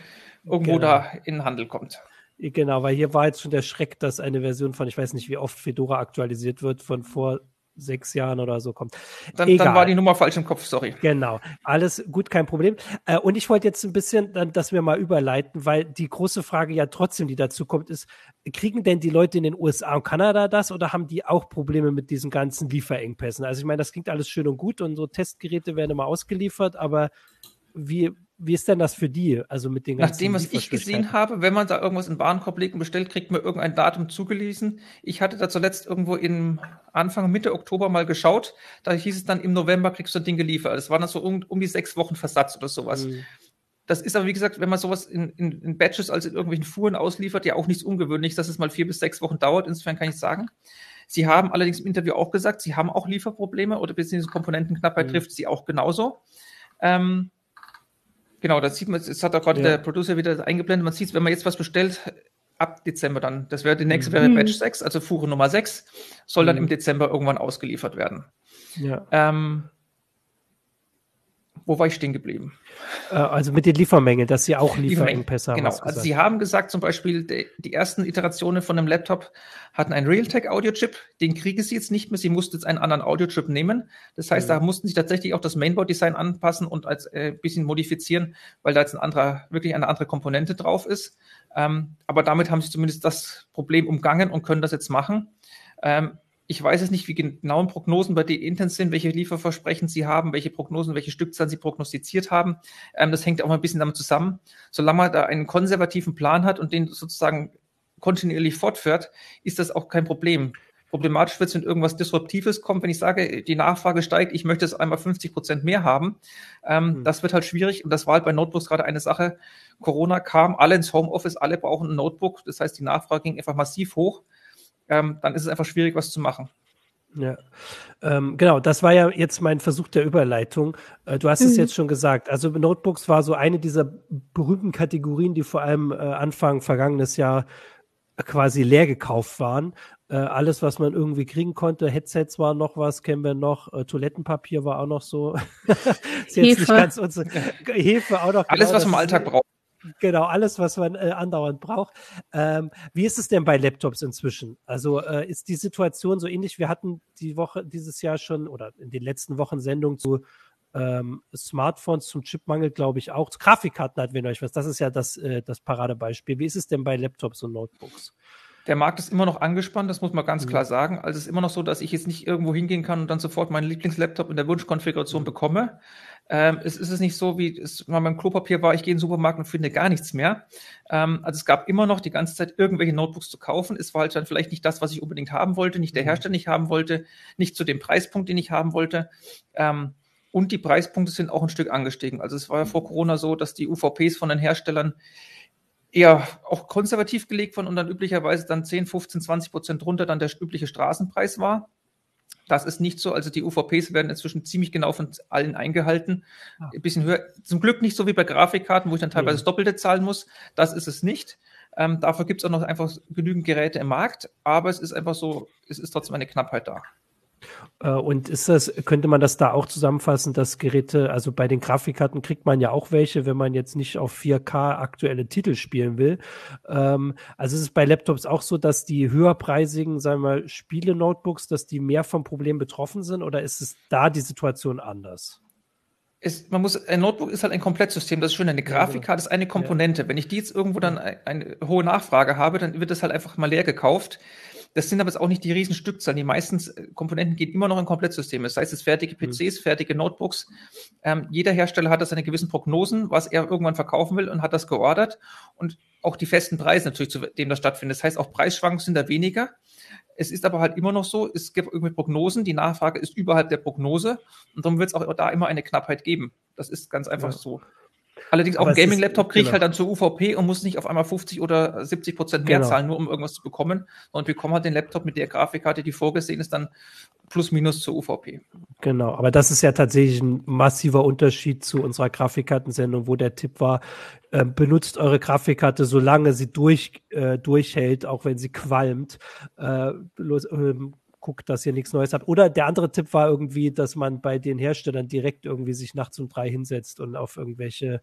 irgendwo genau. da in den Handel kommt. Genau, weil hier war jetzt schon der Schreck, dass eine Version von, ich weiß nicht, wie oft Fedora aktualisiert wird, von vor sechs Jahren oder so kommt. Dann, dann, war die Nummer falsch im Kopf, sorry. Genau, alles gut, kein Problem. Äh, und ich wollte jetzt ein bisschen, dann, dass wir mal überleiten, weil die große Frage ja trotzdem, die dazu kommt, ist, kriegen denn die Leute in den USA und Kanada das oder haben die auch Probleme mit diesen ganzen Lieferengpässen? Also ich meine, das klingt alles schön und gut und so Testgeräte werden immer ausgeliefert, aber wie, wie ist denn das für die? Also mit den ganzen Nachdem, was ich gesehen habe, wenn man da irgendwas in Warenkorb legt und bestellt, kriegt man irgendein Datum zugelesen. Ich hatte da zuletzt irgendwo im Anfang, Mitte Oktober mal geschaut. Da hieß es dann, im November kriegst du ein Ding geliefert. Das waren dann so um, um die sechs Wochen Versatz oder sowas. Mhm. Das ist aber, wie gesagt, wenn man sowas in, in, in Batches, also in irgendwelchen Fuhren ausliefert, ja auch nichts Ungewöhnliches, dass es mal vier bis sechs Wochen dauert. Insofern kann ich sagen. Sie haben allerdings im Interview auch gesagt, sie haben auch Lieferprobleme oder beziehungsweise Komponentenknappheit mhm. trifft sie auch genauso. Ähm, Genau, das sieht man, das hat auch gerade ja. der Producer wieder eingeblendet. Man sieht, wenn man jetzt was bestellt, ab Dezember dann, das wäre die nächste wäre mhm. Batch 6, also Fuhre Nummer 6, soll dann mhm. im Dezember irgendwann ausgeliefert werden. Ja. Ähm, wo war ich stehen geblieben? Äh, also mit den Liefermengen, dass sie auch Lieferengpässe haben. Genau, also sie haben gesagt zum Beispiel, die, die ersten Iterationen von dem Laptop hatten einen Realtek-Audio-Chip, den kriegen sie jetzt nicht mehr, sie mussten jetzt einen anderen Audio-Chip nehmen. Das heißt, mhm. da mussten sie tatsächlich auch das Mainboard-Design anpassen und als äh, bisschen modifizieren, weil da jetzt ein anderer, wirklich eine andere Komponente drauf ist. Ähm, aber damit haben sie zumindest das Problem umgangen und können das jetzt machen. Ähm, ich weiß es nicht, wie genauen Prognosen bei den Intens sind, welche Lieferversprechen sie haben, welche Prognosen, welche Stückzahlen sie prognostiziert haben. Ähm, das hängt auch mal ein bisschen damit zusammen. Solange man da einen konservativen Plan hat und den sozusagen kontinuierlich fortführt, ist das auch kein Problem. Problematisch wird es, wenn irgendwas Disruptives kommt, wenn ich sage, die Nachfrage steigt, ich möchte es einmal 50 Prozent mehr haben. Ähm, mhm. Das wird halt schwierig und das war halt bei Notebooks gerade eine Sache. Corona kam, alle ins Homeoffice, alle brauchen ein Notebook. Das heißt, die Nachfrage ging einfach massiv hoch ähm, dann ist es einfach schwierig, was zu machen. Ja, ähm, genau, das war ja jetzt mein Versuch der Überleitung. Äh, du hast mhm. es jetzt schon gesagt. Also Notebooks war so eine dieser berühmten Kategorien, die vor allem äh, Anfang vergangenes Jahr quasi leer gekauft waren. Äh, alles, was man irgendwie kriegen konnte, Headsets war noch was, kennen wir noch, äh, Toilettenpapier war auch noch so. ist jetzt Hefe. nicht ganz unsere Hefe auch noch. Alles, genau, was man im Alltag braucht. Genau, alles, was man äh, andauernd braucht. Ähm, wie ist es denn bei Laptops inzwischen? Also äh, ist die Situation so ähnlich? Wir hatten die Woche, dieses Jahr schon oder in den letzten Wochen Sendungen zu ähm, Smartphones zum Chipmangel, glaube ich, auch. Grafikkarten hatten wir euch was. Das ist ja das, äh, das Paradebeispiel. Wie ist es denn bei Laptops und Notebooks? Der Markt ist immer noch angespannt, das muss man ganz mhm. klar sagen. Also es ist immer noch so, dass ich jetzt nicht irgendwo hingehen kann und dann sofort meinen Lieblingslaptop in der Wunschkonfiguration mhm. bekomme. Ähm, es ist es nicht so, wie es mal beim Klopapier war, ich gehe in den Supermarkt und finde gar nichts mehr. Ähm, also es gab immer noch die ganze Zeit irgendwelche Notebooks zu kaufen. Es war halt dann vielleicht nicht das, was ich unbedingt haben wollte, nicht der mhm. Hersteller nicht haben wollte, nicht zu dem Preispunkt, den ich haben wollte. Ähm, und die Preispunkte sind auch ein Stück angestiegen. Also es war ja vor Corona so, dass die UVPs von den Herstellern eher auch konservativ gelegt waren und dann üblicherweise dann 10, 15, 20 Prozent drunter dann der übliche Straßenpreis war. Das ist nicht so. Also die UVPs werden inzwischen ziemlich genau von allen eingehalten. Ah. Ein bisschen höher. Zum Glück nicht so wie bei Grafikkarten, wo ich dann teilweise das Doppelte zahlen muss. Das ist es nicht. Ähm, dafür gibt es auch noch einfach genügend Geräte im Markt. Aber es ist einfach so, es ist trotzdem eine Knappheit da. Äh, und ist das, könnte man das da auch zusammenfassen, dass Geräte, also bei den Grafikkarten kriegt man ja auch welche, wenn man jetzt nicht auf 4K aktuelle Titel spielen will. Ähm, also ist es bei Laptops auch so, dass die höherpreisigen, sagen wir mal, Spiele-Notebooks, dass die mehr vom Problem betroffen sind oder ist es da die Situation anders? Es, man muss, ein Notebook ist halt ein Komplettsystem. Das ist schön. Eine Grafikkarte ist eine Komponente. Ja. Wenn ich die jetzt irgendwo dann eine, eine hohe Nachfrage habe, dann wird das halt einfach mal leer gekauft. Das sind aber jetzt auch nicht die riesen Stückzahlen. Die meisten äh, Komponenten gehen immer noch in Komplettsysteme. Das heißt, es fertige PCs, mhm. fertige Notebooks. Ähm, jeder Hersteller hat da seine gewissen Prognosen, was er irgendwann verkaufen will und hat das geordert. Und auch die festen Preise natürlich, zu dem das stattfindet. Das heißt, auch Preisschwankungen sind da weniger. Es ist aber halt immer noch so, es gibt irgendwie Prognosen, die Nachfrage ist überhalb der Prognose und darum wird es auch da immer eine Knappheit geben. Das ist ganz einfach ja. so. Allerdings auch ein Gaming-Laptop kriege ich genau. halt dann zur UVP und muss nicht auf einmal 50 oder 70 Prozent mehr genau. zahlen, nur um irgendwas zu bekommen. Und bekomme halt den Laptop mit der Grafikkarte, die vorgesehen ist, dann plus minus zur UVP. Genau, aber das ist ja tatsächlich ein massiver Unterschied zu unserer Grafikkartensendung, wo der Tipp war, äh, benutzt eure Grafikkarte, solange sie durch, äh, durchhält, auch wenn sie qualmt. Äh, los, ähm, guckt, dass ihr nichts Neues habt. Oder der andere Tipp war irgendwie, dass man bei den Herstellern direkt irgendwie sich nachts um drei hinsetzt und auf irgendwelche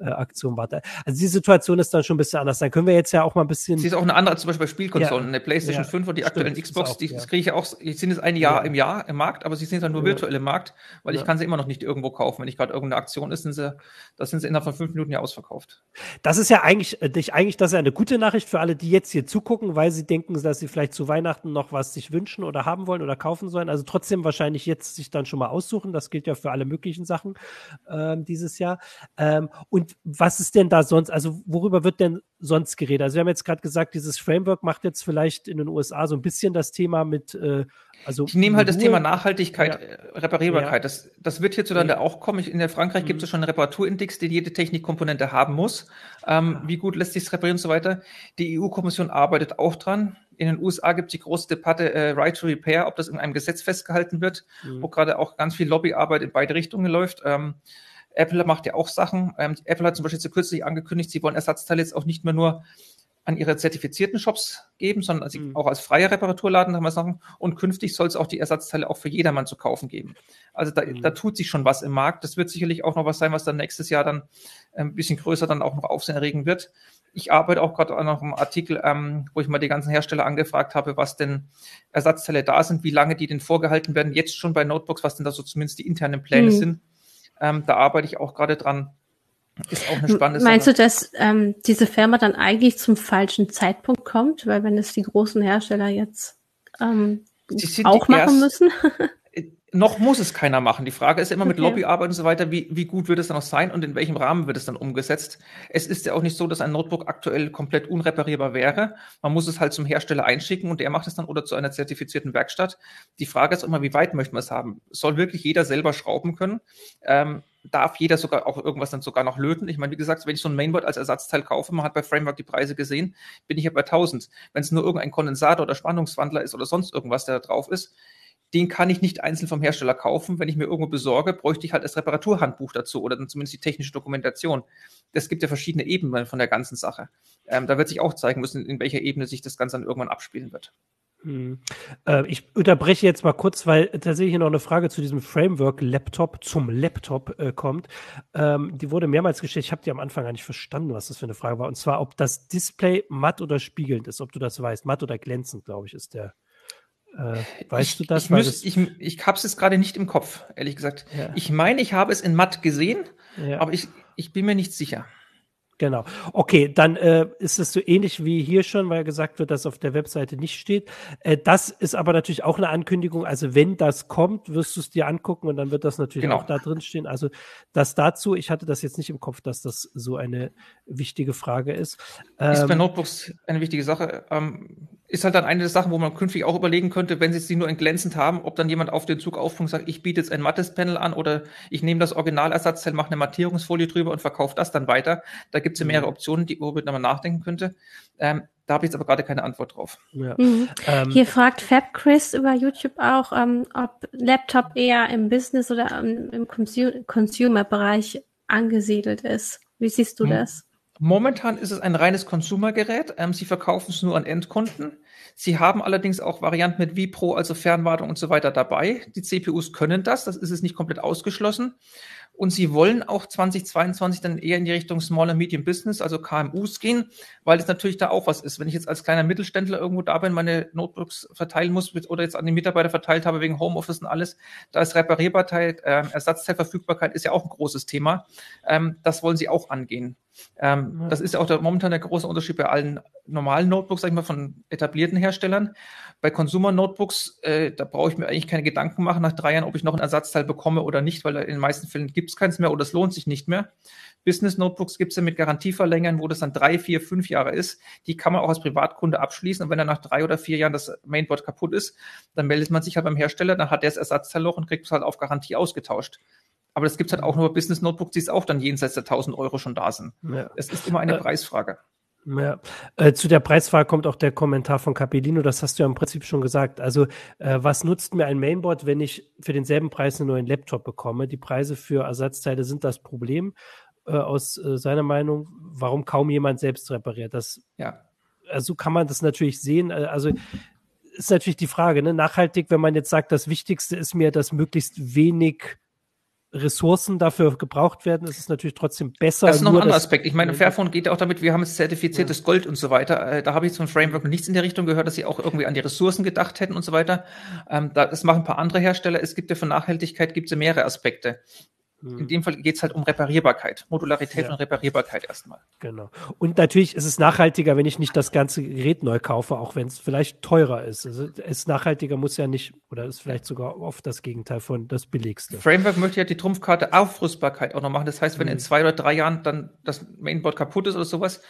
äh, Aktionen wartet. Also die Situation ist dann schon ein bisschen anders. Dann können wir jetzt ja auch mal ein bisschen. Sie ist auch eine andere, zum Beispiel bei Spielkonsolen. Ja, eine PlayStation ja, 5 und die stimmt, aktuellen Xbox, auch, die ja. kriege ich auch, die sind jetzt ein Jahr im Jahr im Markt, aber sie sind dann nur virtuell im Markt, weil ich kann sie immer noch nicht irgendwo kaufen. Wenn ich gerade irgendeine Aktion ist, sind sie, das sind sie innerhalb von fünf Minuten ja ausverkauft. Das ist ja eigentlich, äh, eigentlich, das ist ja eine gute Nachricht für alle, die jetzt hier zugucken, weil sie denken, dass sie vielleicht zu Weihnachten noch was sich wünschen oder haben wollen oder kaufen sollen. Also trotzdem wahrscheinlich jetzt sich dann schon mal aussuchen. Das gilt ja für alle möglichen Sachen ähm, dieses Jahr. Ähm, und was ist denn da sonst, also worüber wird denn sonst geredet? Also wir haben jetzt gerade gesagt, dieses Framework macht jetzt vielleicht in den USA so ein bisschen das Thema mit, äh, also ich nehme halt das Thema Nachhaltigkeit, ja. Äh, Reparierbarkeit. Ja. Das, das wird hierzulande ja. auch kommen. in der Frankreich mhm. gibt es schon einen Reparaturindex, den jede Technikkomponente haben muss. Ähm, wie gut lässt sich es reparieren und so weiter. Die EU-Kommission arbeitet auch dran. In den USA gibt es die große Debatte äh, Right to Repair, ob das in einem Gesetz festgehalten wird, mhm. wo gerade auch ganz viel Lobbyarbeit in beide Richtungen läuft. Ähm, Apple macht ja auch Sachen. Ähm, Apple hat zum Beispiel kürzlich angekündigt, sie wollen Ersatzteile jetzt auch nicht mehr nur an ihre zertifizierten Shops geben, sondern mhm. auch als freier Reparaturladen haben wir Sachen. Und künftig soll es auch die Ersatzteile auch für jedermann zu kaufen geben. Also da, mhm. da tut sich schon was im Markt. Das wird sicherlich auch noch was sein, was dann nächstes Jahr dann ein bisschen größer dann auch noch Aufsehen erregen wird. Ich arbeite auch gerade an einem Artikel, ähm, wo ich mal die ganzen Hersteller angefragt habe, was denn Ersatzteile da sind, wie lange die denn vorgehalten werden, jetzt schon bei Notebooks, was denn da so zumindest die internen Pläne mhm. sind ähm, da arbeite ich auch gerade dran. Ist auch eine spannende Meinst Sache. du, dass ähm, diese Firma dann eigentlich zum falschen Zeitpunkt kommt? Weil wenn es die großen Hersteller jetzt ähm, auch machen müssen? noch muss es keiner machen. Die Frage ist ja immer mit okay. Lobbyarbeit und so weiter, wie, wie gut wird es dann noch sein und in welchem Rahmen wird es dann umgesetzt? Es ist ja auch nicht so, dass ein Notebook aktuell komplett unreparierbar wäre. Man muss es halt zum Hersteller einschicken und der macht es dann oder zu einer zertifizierten Werkstatt. Die Frage ist immer, wie weit möchten wir es haben? Soll wirklich jeder selber schrauben können? Ähm, darf jeder sogar auch irgendwas dann sogar noch löten. Ich meine, wie gesagt, wenn ich so ein Mainboard als Ersatzteil kaufe, man hat bei Framework die Preise gesehen, bin ich ja bei 1000. Wenn es nur irgendein Kondensator oder Spannungswandler ist oder sonst irgendwas, der da drauf ist, den kann ich nicht einzeln vom Hersteller kaufen. Wenn ich mir irgendwo besorge, bräuchte ich halt das Reparaturhandbuch dazu oder dann zumindest die technische Dokumentation. Es gibt ja verschiedene Ebenen von der ganzen Sache. Ähm, da wird sich auch zeigen müssen, in welcher Ebene sich das Ganze dann irgendwann abspielen wird. Hm. Äh, ich unterbreche jetzt mal kurz, weil tatsächlich noch eine Frage zu diesem Framework-Laptop zum Laptop äh, kommt. Ähm, die wurde mehrmals gestellt. Ich habe die am Anfang gar nicht verstanden, was das für eine Frage war. Und zwar, ob das Display matt oder spiegelnd ist, ob du das weißt. Matt oder glänzend, glaube ich, ist der äh, weißt ich, du das? Ich, müß, ich, ich habe es jetzt gerade nicht im Kopf, ehrlich gesagt. Ja. Ich meine, ich habe es in matt gesehen, ja. aber ich, ich bin mir nicht sicher. Genau. Okay, dann äh, ist es so ähnlich wie hier schon, weil gesagt wird, dass auf der Webseite nicht steht. Äh, das ist aber natürlich auch eine Ankündigung. Also wenn das kommt, wirst du es dir angucken und dann wird das natürlich genau. auch da drin stehen. Also das dazu, ich hatte das jetzt nicht im Kopf, dass das so eine wichtige Frage ist. Ähm, ist bei ähm, Notebooks eine wichtige Sache. Ähm, ist halt dann eine der Sachen, wo man künftig auch überlegen könnte, wenn sie sie nur glänzend haben, ob dann jemand auf den Zug aufspringt und sagt, ich biete jetzt ein mattes Panel an oder ich nehme das Originalersatzteil, mache eine Mattierungsfolie drüber und verkaufe das dann weiter. Da gibt es ja mehrere mhm. Optionen, die, worüber man nachdenken könnte. Ähm, da habe ich jetzt aber gerade keine Antwort drauf. Ja. Mhm. Ähm, Hier fragt Fab Chris über YouTube auch, ähm, ob Laptop eher im Business oder im Consumer-Bereich angesiedelt ist. Wie siehst du mhm. das? Momentan ist es ein reines Consumer-Gerät. Ähm, sie verkaufen es nur an Endkunden. Sie haben allerdings auch Varianten mit vPro, also Fernwartung und so weiter dabei. Die CPUs können das, das ist es nicht komplett ausgeschlossen. Und sie wollen auch 2022 dann eher in die Richtung Small and Medium Business, also KMUs gehen, weil es natürlich da auch was ist. Wenn ich jetzt als kleiner Mittelständler irgendwo da bin, meine Notebooks verteilen muss oder jetzt an die Mitarbeiter verteilt habe wegen Homeoffice und alles, da ist Reparierbarkeit, äh, Ersatzteilverfügbarkeit ist ja auch ein großes Thema. Ähm, das wollen sie auch angehen. Ähm, ja. Das ist ja auch der, momentan der große Unterschied bei allen normalen Notebooks, sag ich mal, von etablierten Herstellern. Bei Consumer Notebooks, äh, da brauche ich mir eigentlich keine Gedanken machen nach drei Jahren, ob ich noch ein Ersatzteil bekomme oder nicht, weil in den meisten Fällen gibt es keins mehr oder es lohnt sich nicht mehr. Business Notebooks gibt es ja mit Garantie verlängern, wo das dann drei, vier, fünf Jahre ist. Die kann man auch als Privatkunde abschließen. Und wenn dann nach drei oder vier Jahren das Mainboard kaputt ist, dann meldet man sich halt beim Hersteller, dann hat der das Ersatzteil noch und kriegt es halt auf Garantie ausgetauscht. Aber das gibt es halt auch nur Business Notebooks, die es auch dann jenseits der 1000 Euro schon da sind. Ja. Es ist immer eine äh, Preisfrage. Ja, äh, zu der Preisfrage kommt auch der Kommentar von Capellino, das hast du ja im Prinzip schon gesagt. Also, äh, was nutzt mir ein Mainboard, wenn ich für denselben Preis einen neuen Laptop bekomme? Die Preise für Ersatzteile sind das Problem äh, aus äh, seiner Meinung, warum kaum jemand selbst repariert. Das, ja. Also kann man das natürlich sehen. Äh, also ist natürlich die Frage, ne? nachhaltig, wenn man jetzt sagt, das Wichtigste ist mir, dass möglichst wenig Ressourcen dafür gebraucht werden, ist es natürlich trotzdem besser. Das ist noch ein anderer Aspekt. Ich meine, Fairphone geht ja auch damit, wir haben es zertifiziertes ja. Gold und so weiter. Äh, da habe ich jetzt von Framework nichts in der Richtung gehört, dass sie auch irgendwie an die Ressourcen gedacht hätten und so weiter. Ähm, das machen ein paar andere Hersteller. Es gibt ja von Nachhaltigkeit gibt es ja mehrere Aspekte. In hm. dem Fall geht es halt um Reparierbarkeit, Modularität ja. und Reparierbarkeit erstmal. Genau. Und natürlich ist es nachhaltiger, wenn ich nicht das ganze Gerät neu kaufe, auch wenn es vielleicht teurer ist. Also es nachhaltiger muss ja nicht, oder ist vielleicht sogar oft das Gegenteil von das Billigste. Framework möchte ja die Trumpfkarte Aufrüstbarkeit auch noch machen. Das heißt, wenn mhm. in zwei oder drei Jahren dann das Mainboard kaputt ist oder sowas,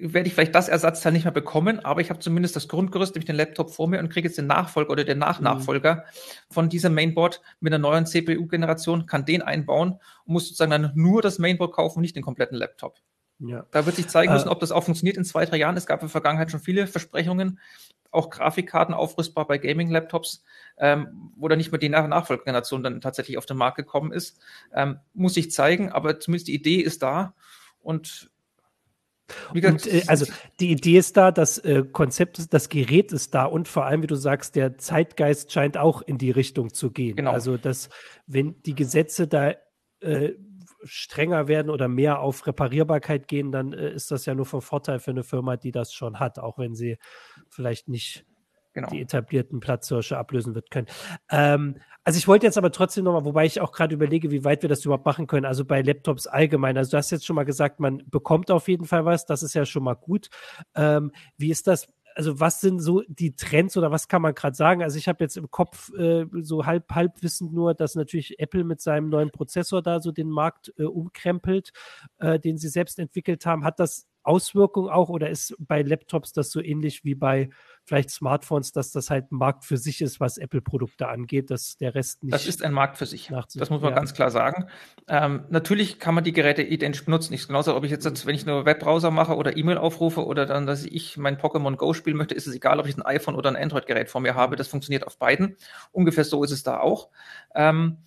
werde ich vielleicht das Ersatzteil nicht mehr bekommen, aber ich habe zumindest das Grundgerüst, nämlich den Laptop vor mir und kriege jetzt den Nachfolger oder den Nachnachfolger mhm. von diesem Mainboard mit einer neuen CPU-Generation, kann den einbauen und muss sozusagen dann nur das Mainboard kaufen, nicht den kompletten Laptop. Ja. Da wird sich zeigen müssen, äh, ob das auch funktioniert in zwei, drei Jahren. Es gab in der Vergangenheit schon viele Versprechungen, auch Grafikkarten aufrüstbar bei Gaming-Laptops, ähm, wo dann nicht mehr die Nach Nachfolgegeneration dann tatsächlich auf den Markt gekommen ist. Ähm, muss sich zeigen, aber zumindest die Idee ist da. Und und, äh, also die Idee ist da, das äh, Konzept ist, das Gerät ist da und vor allem, wie du sagst, der Zeitgeist scheint auch in die Richtung zu gehen. Genau. Also dass, wenn die Gesetze da äh, strenger werden oder mehr auf Reparierbarkeit gehen, dann äh, ist das ja nur von Vorteil für eine Firma, die das schon hat, auch wenn sie vielleicht nicht genau. die etablierten Platzhirsche ablösen wird können. Ähm, also ich wollte jetzt aber trotzdem nochmal, wobei ich auch gerade überlege, wie weit wir das überhaupt machen können, also bei Laptops allgemein. Also du hast jetzt schon mal gesagt, man bekommt auf jeden Fall was, das ist ja schon mal gut. Ähm, wie ist das also was sind so die Trends oder was kann man gerade sagen? Also ich habe jetzt im Kopf äh, so halb halb wissend nur, dass natürlich Apple mit seinem neuen Prozessor da so den Markt äh, umkrempelt, äh, den sie selbst entwickelt haben. Hat das Auswirkungen auch oder ist bei Laptops das so ähnlich wie bei vielleicht Smartphones, dass das halt ein Markt für sich ist, was Apple-Produkte angeht, dass der Rest nicht. Das ist ein Markt für sich. Das muss man ja. ganz klar sagen. Ähm, natürlich kann man die Geräte identisch benutzen. Ich genauso, ob ich jetzt, wenn ich nur Webbrowser mache oder E-Mail aufrufe oder dann, dass ich mein Pokémon Go spielen möchte, ist es egal, ob ich ein iPhone oder ein Android-Gerät vor mir habe. Das funktioniert auf beiden. Ungefähr so ist es da auch. Ähm,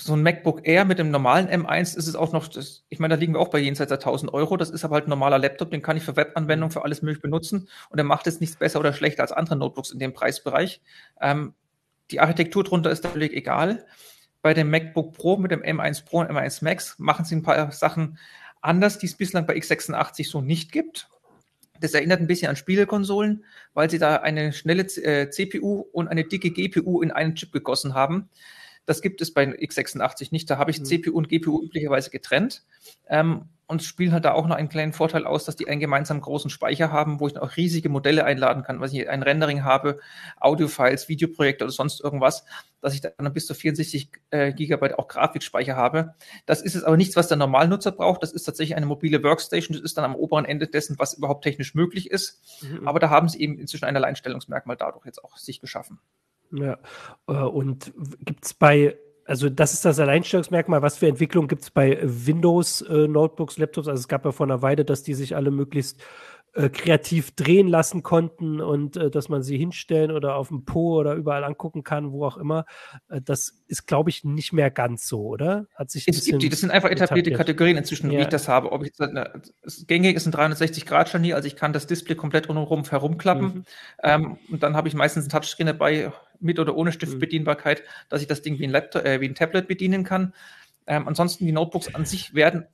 so ein MacBook Air mit dem normalen M1 ist es auch noch, das, ich meine, da liegen wir auch bei jenseits der 1000 Euro. Das ist aber halt ein normaler Laptop, den kann ich für Webanwendungen, für alles mögliche benutzen und er macht jetzt nichts besser oder schlechter als andere Notebooks in dem Preisbereich. Ähm, die Architektur drunter ist völlig egal. Bei dem MacBook Pro mit dem M1 Pro und M1 Max machen sie ein paar Sachen anders, die es bislang bei x86 so nicht gibt. Das erinnert ein bisschen an Spielekonsolen, weil sie da eine schnelle äh, CPU und eine dicke GPU in einen Chip gegossen haben. Das gibt es bei x86 nicht. Da habe ich mhm. CPU und GPU üblicherweise getrennt. Ähm, und spielen halt da auch noch einen kleinen Vorteil aus, dass die einen gemeinsamen großen Speicher haben, wo ich dann auch riesige Modelle einladen kann, was ich ein Rendering habe, Audiofiles, Videoprojekte oder sonst irgendwas, dass ich dann bis zu 64 äh, Gigabyte auch Grafikspeicher habe. Das ist es aber nichts, was der Normalnutzer braucht. Das ist tatsächlich eine mobile Workstation. Das ist dann am oberen Ende dessen, was überhaupt technisch möglich ist. Mhm. Aber da haben sie eben inzwischen ein Alleinstellungsmerkmal dadurch jetzt auch sich geschaffen. Ja, äh, und gibt es bei, also das ist das Alleinstellungsmerkmal, was für Entwicklung gibt es bei Windows äh, Notebooks, Laptops? Also es gab ja vor einer Weile, dass die sich alle möglichst äh, kreativ drehen lassen konnten und dass man sie hinstellen oder auf dem Po oder überall angucken kann, wo auch immer. Das ist, glaube ich, nicht mehr ganz so, oder? Hat sich es gibt die, das sind einfach etablierte etabliert. Kategorien inzwischen, ja. wie ich das habe. Ob ich eine, gängig ist ein 360-Grad-Scharnier, also ich kann das Display komplett rundherum herumklappen mhm. ähm, und dann habe ich meistens ein Touchscreen dabei, mit oder ohne Stiftbedienbarkeit, mhm. dass ich das Ding wie ein, Laptop, äh, wie ein Tablet bedienen kann. Ähm, ansonsten die Notebooks an sich werden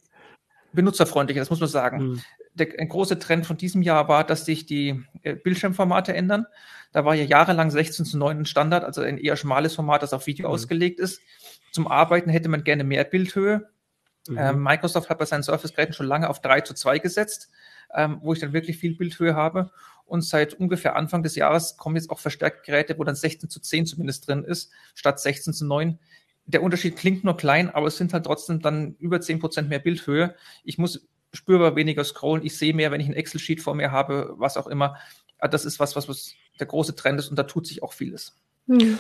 benutzerfreundlicher, das muss man sagen. Mhm. Der, ein großer Trend von diesem Jahr war, dass sich die äh, Bildschirmformate ändern. Da war ja jahrelang 16 zu 9 ein Standard, also ein eher schmales Format, das auf Video mhm. ausgelegt ist. Zum Arbeiten hätte man gerne mehr Bildhöhe. Mhm. Ähm, Microsoft hat bei seinen Surface-Geräten schon lange auf 3 zu 2 gesetzt, ähm, wo ich dann wirklich viel Bildhöhe habe. Und seit ungefähr Anfang des Jahres kommen jetzt auch verstärkt Geräte, wo dann 16 zu 10 zumindest drin ist, statt 16 zu 9. Der Unterschied klingt nur klein, aber es sind halt trotzdem dann über 10 Prozent mehr Bildhöhe. Ich muss spürbar weniger scrollen. Ich sehe mehr, wenn ich ein Excel-Sheet vor mir habe, was auch immer. Ah, das ist was, was, was der große Trend ist und da tut sich auch vieles. Hm.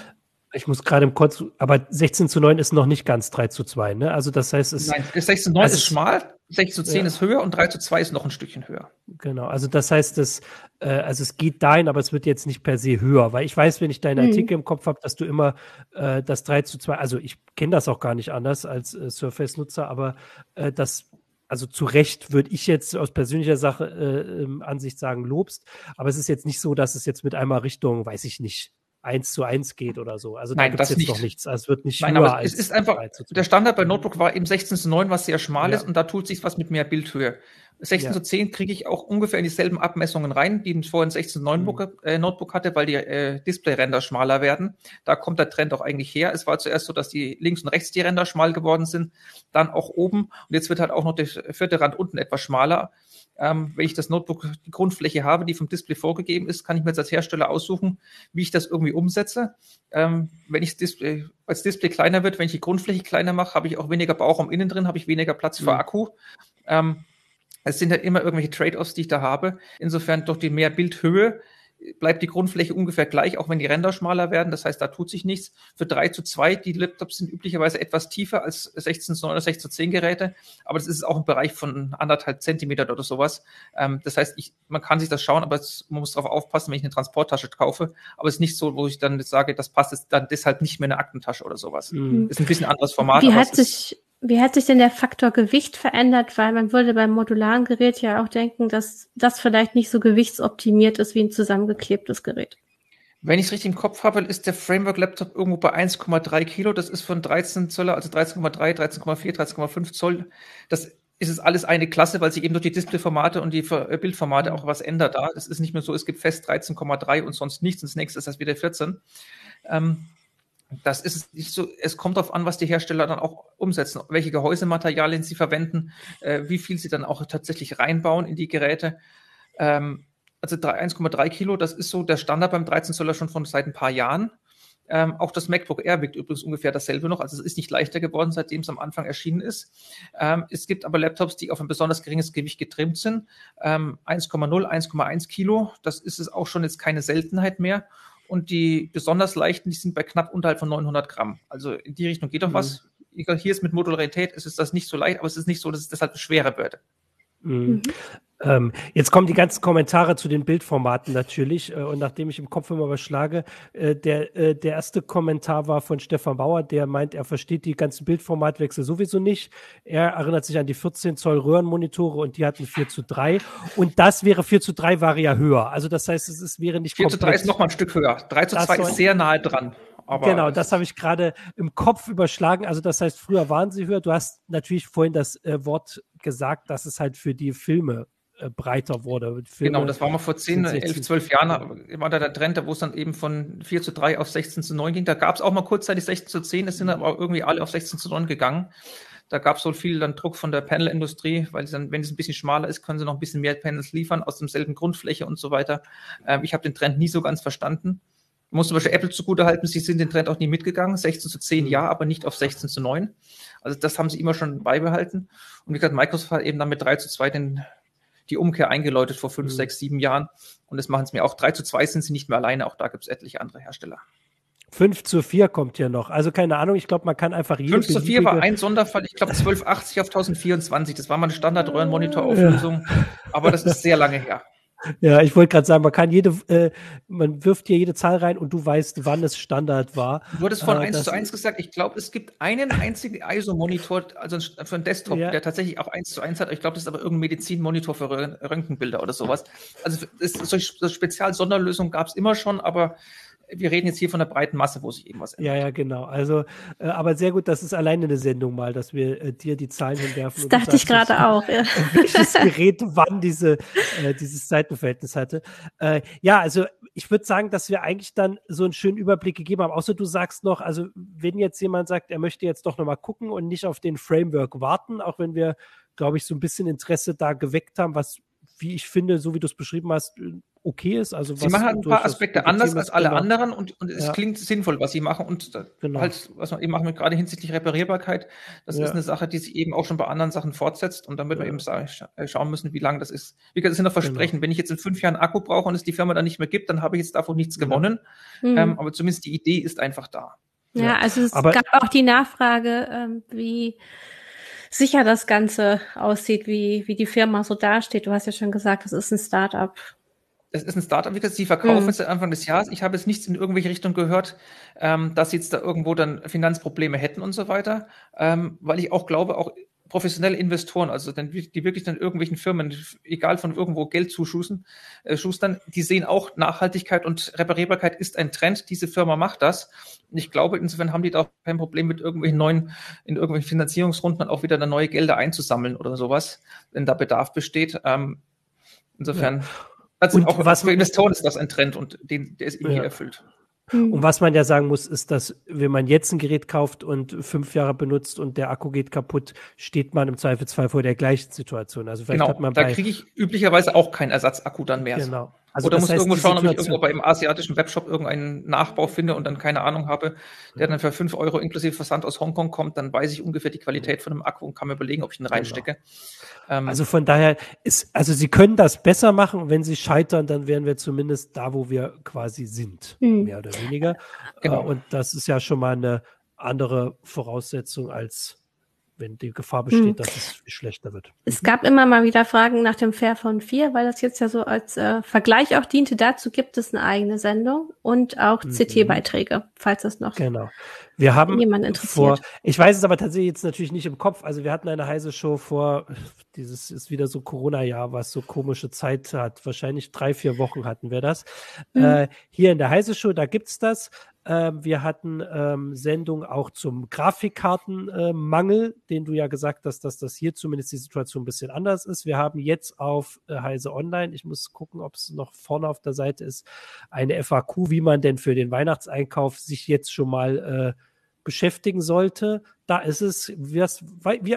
Ich muss gerade im Kurz, aber 16 zu 9 ist noch nicht ganz 3 zu 2, ne? Also das heißt, es Nein, 16 zu 9 also ist schmal, 16 zu 10 ja. ist höher und 3 zu 2 ist noch ein Stückchen höher. Genau, also das heißt, dass, äh, also es geht dahin, aber es wird jetzt nicht per se höher, weil ich weiß, wenn ich deine mhm. Artikel im Kopf habe, dass du immer äh, das 3 zu 2, also ich kenne das auch gar nicht anders als äh, Surface-Nutzer, aber äh, das also zu Recht würde ich jetzt aus persönlicher Sache äh, ähm, Ansicht sagen, lobst. Aber es ist jetzt nicht so, dass es jetzt mit einmal Richtung, weiß ich nicht, 1 zu 1 geht oder so. Also Nein, da gibt es jetzt nicht. noch nichts. Also es wird nicht Nein, aber es ist einfach, der Standard bei Notebook war eben 16 zu 9, was sehr schmal ja. ist und da tut sich was mit mehr Bildhöhe. 16 ja. zu 10 kriege ich auch ungefähr in dieselben Abmessungen rein, die ich vorhin 16 zu 9 mhm. äh, Notebook hatte, weil die äh, Display-Ränder schmaler werden. Da kommt der Trend auch eigentlich her. Es war zuerst so, dass die links und rechts die Ränder schmal geworden sind, dann auch oben und jetzt wird halt auch noch der vierte Rand unten etwas schmaler. Ähm, wenn ich das Notebook, die Grundfläche habe, die vom Display vorgegeben ist, kann ich mir jetzt als Hersteller aussuchen, wie ich das irgendwie umsetze. Ähm, wenn ich Display, als Display kleiner wird, wenn ich die Grundfläche kleiner mache, habe ich auch weniger Bauchraum innen drin, habe ich weniger Platz für mhm. Akku. Ähm, es sind ja immer irgendwelche Trade-offs, die ich da habe. Insofern durch die mehr Bildhöhe bleibt die Grundfläche ungefähr gleich, auch wenn die Ränder schmaler werden. Das heißt, da tut sich nichts. Für 3 zu 2, die Laptops sind üblicherweise etwas tiefer als 16 zu 9 oder 16 zu 10 Geräte, aber das ist auch im Bereich von anderthalb Zentimeter oder sowas. Ähm, das heißt, ich, man kann sich das schauen, aber es, man muss darauf aufpassen, wenn ich eine Transporttasche kaufe. Aber es ist nicht so, wo ich dann sage, das passt jetzt dann deshalb nicht mehr eine Aktentasche oder sowas. Mhm. Ist ein bisschen anderes Format. Wie hat sich wie hat sich denn der Faktor Gewicht verändert? Weil man würde beim modularen Gerät ja auch denken, dass das vielleicht nicht so gewichtsoptimiert ist wie ein zusammengeklebtes Gerät. Wenn ich es richtig im Kopf habe, ist der Framework-Laptop irgendwo bei 1,3 Kilo. Das ist von 13 Zoll, also 13,3, 13,4, 13,5 Zoll. Das ist es alles eine Klasse, weil sich eben durch die Displayformate und die äh, Bildformate auch was ändert da. Es ist nicht mehr so, es gibt fest 13,3 und sonst nichts. Und das nächste ist das wieder 14. Ähm, das ist nicht so, es kommt darauf an, was die Hersteller dann auch umsetzen, welche Gehäusematerialien sie verwenden, äh, wie viel sie dann auch tatsächlich reinbauen in die Geräte. Ähm, also 1,3 Kilo, das ist so der Standard beim 13 Zoller schon von seit ein paar Jahren. Ähm, auch das MacBook Air wiegt übrigens ungefähr dasselbe noch. Also es ist nicht leichter geworden, seitdem es am Anfang erschienen ist. Ähm, es gibt aber Laptops, die auf ein besonders geringes Gewicht getrimmt sind. Ähm, 1,0, 1,1 Kilo. Das ist es auch schon jetzt keine Seltenheit mehr und die besonders leichten, die sind bei knapp unterhalb von 900 Gramm. Also in die Richtung geht doch mhm. was. Hier ist mit Modularität, ist es das nicht so leicht, aber es ist nicht so, dass es deshalb schwerer wird. Mhm. Ähm, jetzt kommen die ganzen Kommentare zu den Bildformaten natürlich. Äh, und nachdem ich im Kopf immer überschlage, äh, der, äh, der erste Kommentar war von Stefan Bauer, der meint, er versteht die ganzen Bildformatwechsel sowieso nicht. Er erinnert sich an die 14 Zoll Röhrenmonitore und die hatten 4 zu 3. Und das wäre 4 zu 3 wäre ja höher. Also das heißt, es ist, wäre nicht 4 zu 3 ist noch mal ein Stück höher. 3 zu 2 ist sehr nahe dran. Aber genau, das habe ich gerade im Kopf überschlagen. Also das heißt, früher waren sie höher. Du hast natürlich vorhin das äh, Wort gesagt, dass es halt für die Filme äh, breiter wurde. Filme genau, das war mal vor 10, 11, 12 Jahren, war da der Trend, wo es dann eben von 4 zu 3 auf 16 zu 9 ging. Da gab es auch mal kurzzeitig 16 zu 10, es sind aber irgendwie alle auf 16 zu 9 gegangen. Da gab es so viel dann Druck von der Panel-Industrie, weil dann, wenn es ein bisschen schmaler ist, können sie noch ein bisschen mehr Panels liefern aus demselben Grundfläche und so weiter. Ähm, ich habe den Trend nie so ganz verstanden. Ich muss zum Beispiel Apple zugutehalten, sie sind den Trend auch nie mitgegangen. 16 zu 10 mhm. ja, aber nicht auf 16 zu 9. Also das haben sie immer schon beibehalten. Und wie gesagt, Microsoft hat eben dann mit 3 zu 2 den die Umkehr eingeläutet vor fünf, mhm. sechs, sieben Jahren. Und das machen es mir auch. Drei zu zwei sind sie nicht mehr alleine. Auch da gibt es etliche andere Hersteller. 5 zu 4 kommt hier noch. Also keine Ahnung, ich glaube, man kann einfach jede 5 zu 4 war ein Sonderfall, ich glaube 1280 auf 1024. Das war mal eine Standard-Röhrenmonitor-Auflösung, ja. aber das ist sehr lange her. Ja, ich wollte gerade sagen, man kann jede, äh, man wirft dir jede Zahl rein und du weißt, wann es Standard war. Du hattest von äh, 1 zu 1 gesagt, ich glaube, es gibt einen einzigen ISO-Monitor, also für einen Desktop, ja. der tatsächlich auch 1 zu 1 hat. Ich glaube, das ist aber irgendein Medizinmonitor für Röntgenbilder oder sowas. Also so, so Spezial-Sonderlösungen gab es immer schon, aber wir reden jetzt hier von der breiten Masse, wo sich irgendwas ändert. Ja, ja, genau. Also, äh, aber sehr gut, das ist alleine eine Sendung mal, dass wir äh, dir die Zahlen hinwerfen. Das dachte ich gerade auch, ja. Welches Gerät wann diese, äh, dieses Seitenverhältnis hatte. Äh, ja, also ich würde sagen, dass wir eigentlich dann so einen schönen Überblick gegeben haben. Außer du sagst noch, also wenn jetzt jemand sagt, er möchte jetzt doch nochmal gucken und nicht auf den Framework warten, auch wenn wir, glaube ich, so ein bisschen Interesse da geweckt haben, was wie ich finde, so wie du es beschrieben hast, okay ist. Also sie machen ein paar Aspekte anders als alle genau. anderen und, und es ja. klingt sinnvoll, was sie machen. Und genau. halt, was man eben machen, gerade hinsichtlich Reparierbarkeit, das ja. ist eine Sache, die sich eben auch schon bei anderen Sachen fortsetzt. Und dann wird ja. man eben sagen, äh, schauen müssen, wie lange das ist. Wie gesagt, das sind noch genau. Versprechen. Genau. Wenn ich jetzt in fünf Jahren Akku brauche und es die Firma dann nicht mehr gibt, dann habe ich jetzt davon nichts gewonnen. Mhm. Ähm, aber zumindest die Idee ist einfach da. Ja, also es aber, gab auch die Nachfrage, ähm, wie sicher das Ganze aussieht, wie, wie die Firma so dasteht. Du hast ja schon gesagt, das ist ein Startup. Es ist ein Startup, wie gesagt, sie verkaufen mhm. es Anfang des Jahres. Ich habe jetzt nichts in irgendwelche Richtung gehört, ähm, dass sie jetzt da irgendwo dann Finanzprobleme hätten und so weiter, ähm, weil ich auch glaube, auch professionelle Investoren, also dann, die wirklich dann irgendwelchen Firmen, egal von irgendwo Geld zuschustern, äh, schustern, die sehen auch Nachhaltigkeit und Reparierbarkeit ist ein Trend. Diese Firma macht das. Und ich glaube, insofern haben die da auch kein Problem mit irgendwelchen neuen, in irgendwelchen Finanzierungsrunden auch wieder neue Gelder einzusammeln oder sowas, wenn da Bedarf besteht. Ähm, insofern, ja. Also und auch was für Investoren ist das ein Trend und den, der ist irgendwie ja. erfüllt. Und was man ja sagen muss, ist, dass wenn man jetzt ein Gerät kauft und fünf Jahre benutzt und der Akku geht kaputt, steht man im Zweifelsfall vor der gleichen Situation. Also vielleicht genau, hat man da kriege ich üblicherweise auch keinen Ersatzakku dann mehr. Genau. Also Oder muss heißt, irgendwo schauen, ob ich irgendwo beim asiatischen Webshop irgendeinen Nachbau finde und dann keine Ahnung habe, der dann für fünf Euro inklusive Versand aus Hongkong kommt, dann weiß ich ungefähr die Qualität von einem Akku und kann mir überlegen, ob ich ihn genau. reinstecke. Genau. Ähm, also von daher ist, also sie können das besser machen. Wenn sie scheitern, dann wären wir zumindest da, wo wir quasi sind, mhm. mehr oder weniger. Genau. Äh, und das ist ja schon mal eine andere Voraussetzung als wenn die Gefahr besteht, hm. dass es schlechter wird. Es gab immer mal wieder Fragen nach dem Fairphone 4, weil das jetzt ja so als äh, Vergleich auch diente. Dazu gibt es eine eigene Sendung und auch mhm. CT-Beiträge, falls das noch genau. Wir haben vor, ich weiß es aber tatsächlich jetzt natürlich nicht im Kopf. Also wir hatten eine heiße Show vor, dieses ist wieder so Corona-Jahr, was so komische Zeit hat. Wahrscheinlich drei, vier Wochen hatten wir das. Mhm. Äh, hier in der heiße Show, da gibt's das. Ähm, wir hatten ähm, Sendung auch zum Grafikkartenmangel, äh, den du ja gesagt hast, dass das hier zumindest die Situation ein bisschen anders ist. Wir haben jetzt auf äh, Heise Online, ich muss gucken, ob es noch vorne auf der Seite ist, eine FAQ, wie man denn für den Weihnachtseinkauf sich jetzt schon mal äh, beschäftigen sollte. Da ist es, was,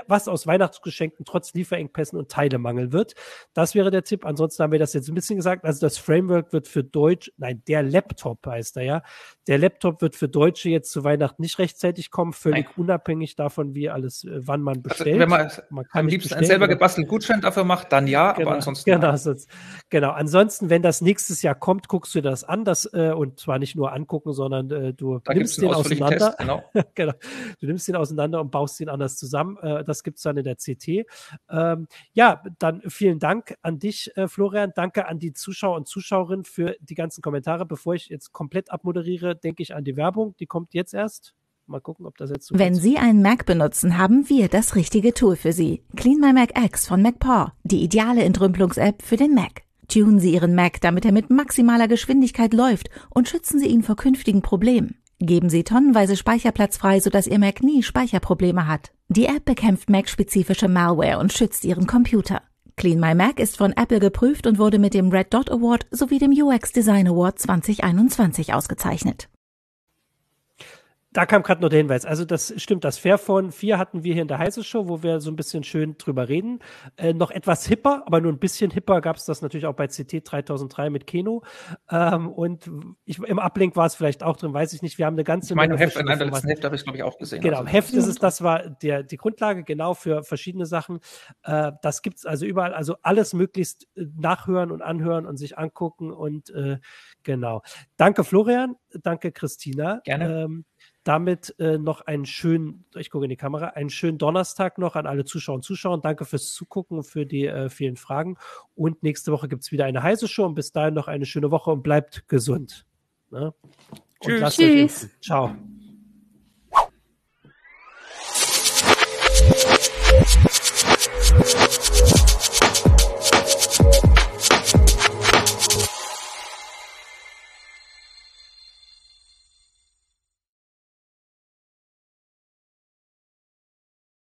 was aus Weihnachtsgeschenken trotz Lieferengpässen und Teilemangel wird. Das wäre der Tipp. Ansonsten haben wir das jetzt ein bisschen gesagt. Also das Framework wird für Deutsch, nein, der Laptop heißt er ja. Der Laptop wird für Deutsche jetzt zu Weihnachten nicht rechtzeitig kommen, völlig nein. unabhängig davon, wie alles, äh, wann man bestellt. Also wenn man, man am liebsten einen selber gebastelten Gutschein dafür macht, dann ja, genau, aber ansonsten. Genau, sonst, genau. Ansonsten, wenn das nächstes Jahr kommt, guckst du das an, das, äh, und zwar nicht nur angucken, sondern äh, du da nimmst den auseinander. Test, genau. genau. Du nimmst den auseinander und baust ihn anders zusammen. Äh, das gibt es dann in der CT. Ähm, ja, dann vielen Dank an dich, äh, Florian. Danke an die Zuschauer und Zuschauerinnen für die ganzen Kommentare. Bevor ich jetzt komplett abmoderiere, denke ich an die Werbung. Die kommt jetzt erst. Mal gucken, ob das jetzt so Wenn Sie einen Mac benutzen, haben wir das richtige Tool für Sie. Clean My Mac X von MacPaw, die ideale Entrümpelungs-App für den Mac. Tunen Sie Ihren Mac, damit er mit maximaler Geschwindigkeit läuft und schützen Sie ihn vor künftigen Problemen. Geben Sie tonnenweise Speicherplatz frei, sodass Ihr Mac nie Speicherprobleme hat. Die App bekämpft Mac-spezifische Malware und schützt Ihren Computer. Clean My Mac ist von Apple geprüft und wurde mit dem Red Dot Award sowie dem UX Design Award 2021 ausgezeichnet. Da kam gerade noch der Hinweis. Also das stimmt, das Fairphone 4 hatten wir hier in der Heiße Show, wo wir so ein bisschen schön drüber reden. Äh, noch etwas hipper, aber nur ein bisschen hipper gab es das natürlich auch bei CT 3003 mit Keno. Ähm, und ich, im Uplink war es vielleicht auch drin, weiß ich nicht. Wir haben eine ganze ich meine, Menge Heft, in einem letzten Heft habe ich glaube ich auch gesehen. Genau, also. Heft ist es, das war der, die Grundlage genau für verschiedene Sachen. Äh, das gibt's also überall, also alles möglichst äh, nachhören und anhören und sich angucken und äh, genau. Danke Florian, danke Christina. Gerne. Ähm, damit äh, noch einen schönen, ich gucke in die Kamera, einen schönen Donnerstag noch an alle Zuschauer und Zuschauer. Danke fürs Zugucken und für die äh, vielen Fragen. Und nächste Woche gibt es wieder eine heiße Show und bis dahin noch eine schöne Woche und bleibt gesund. Ne? Tschüss. Tschüss. Ciao.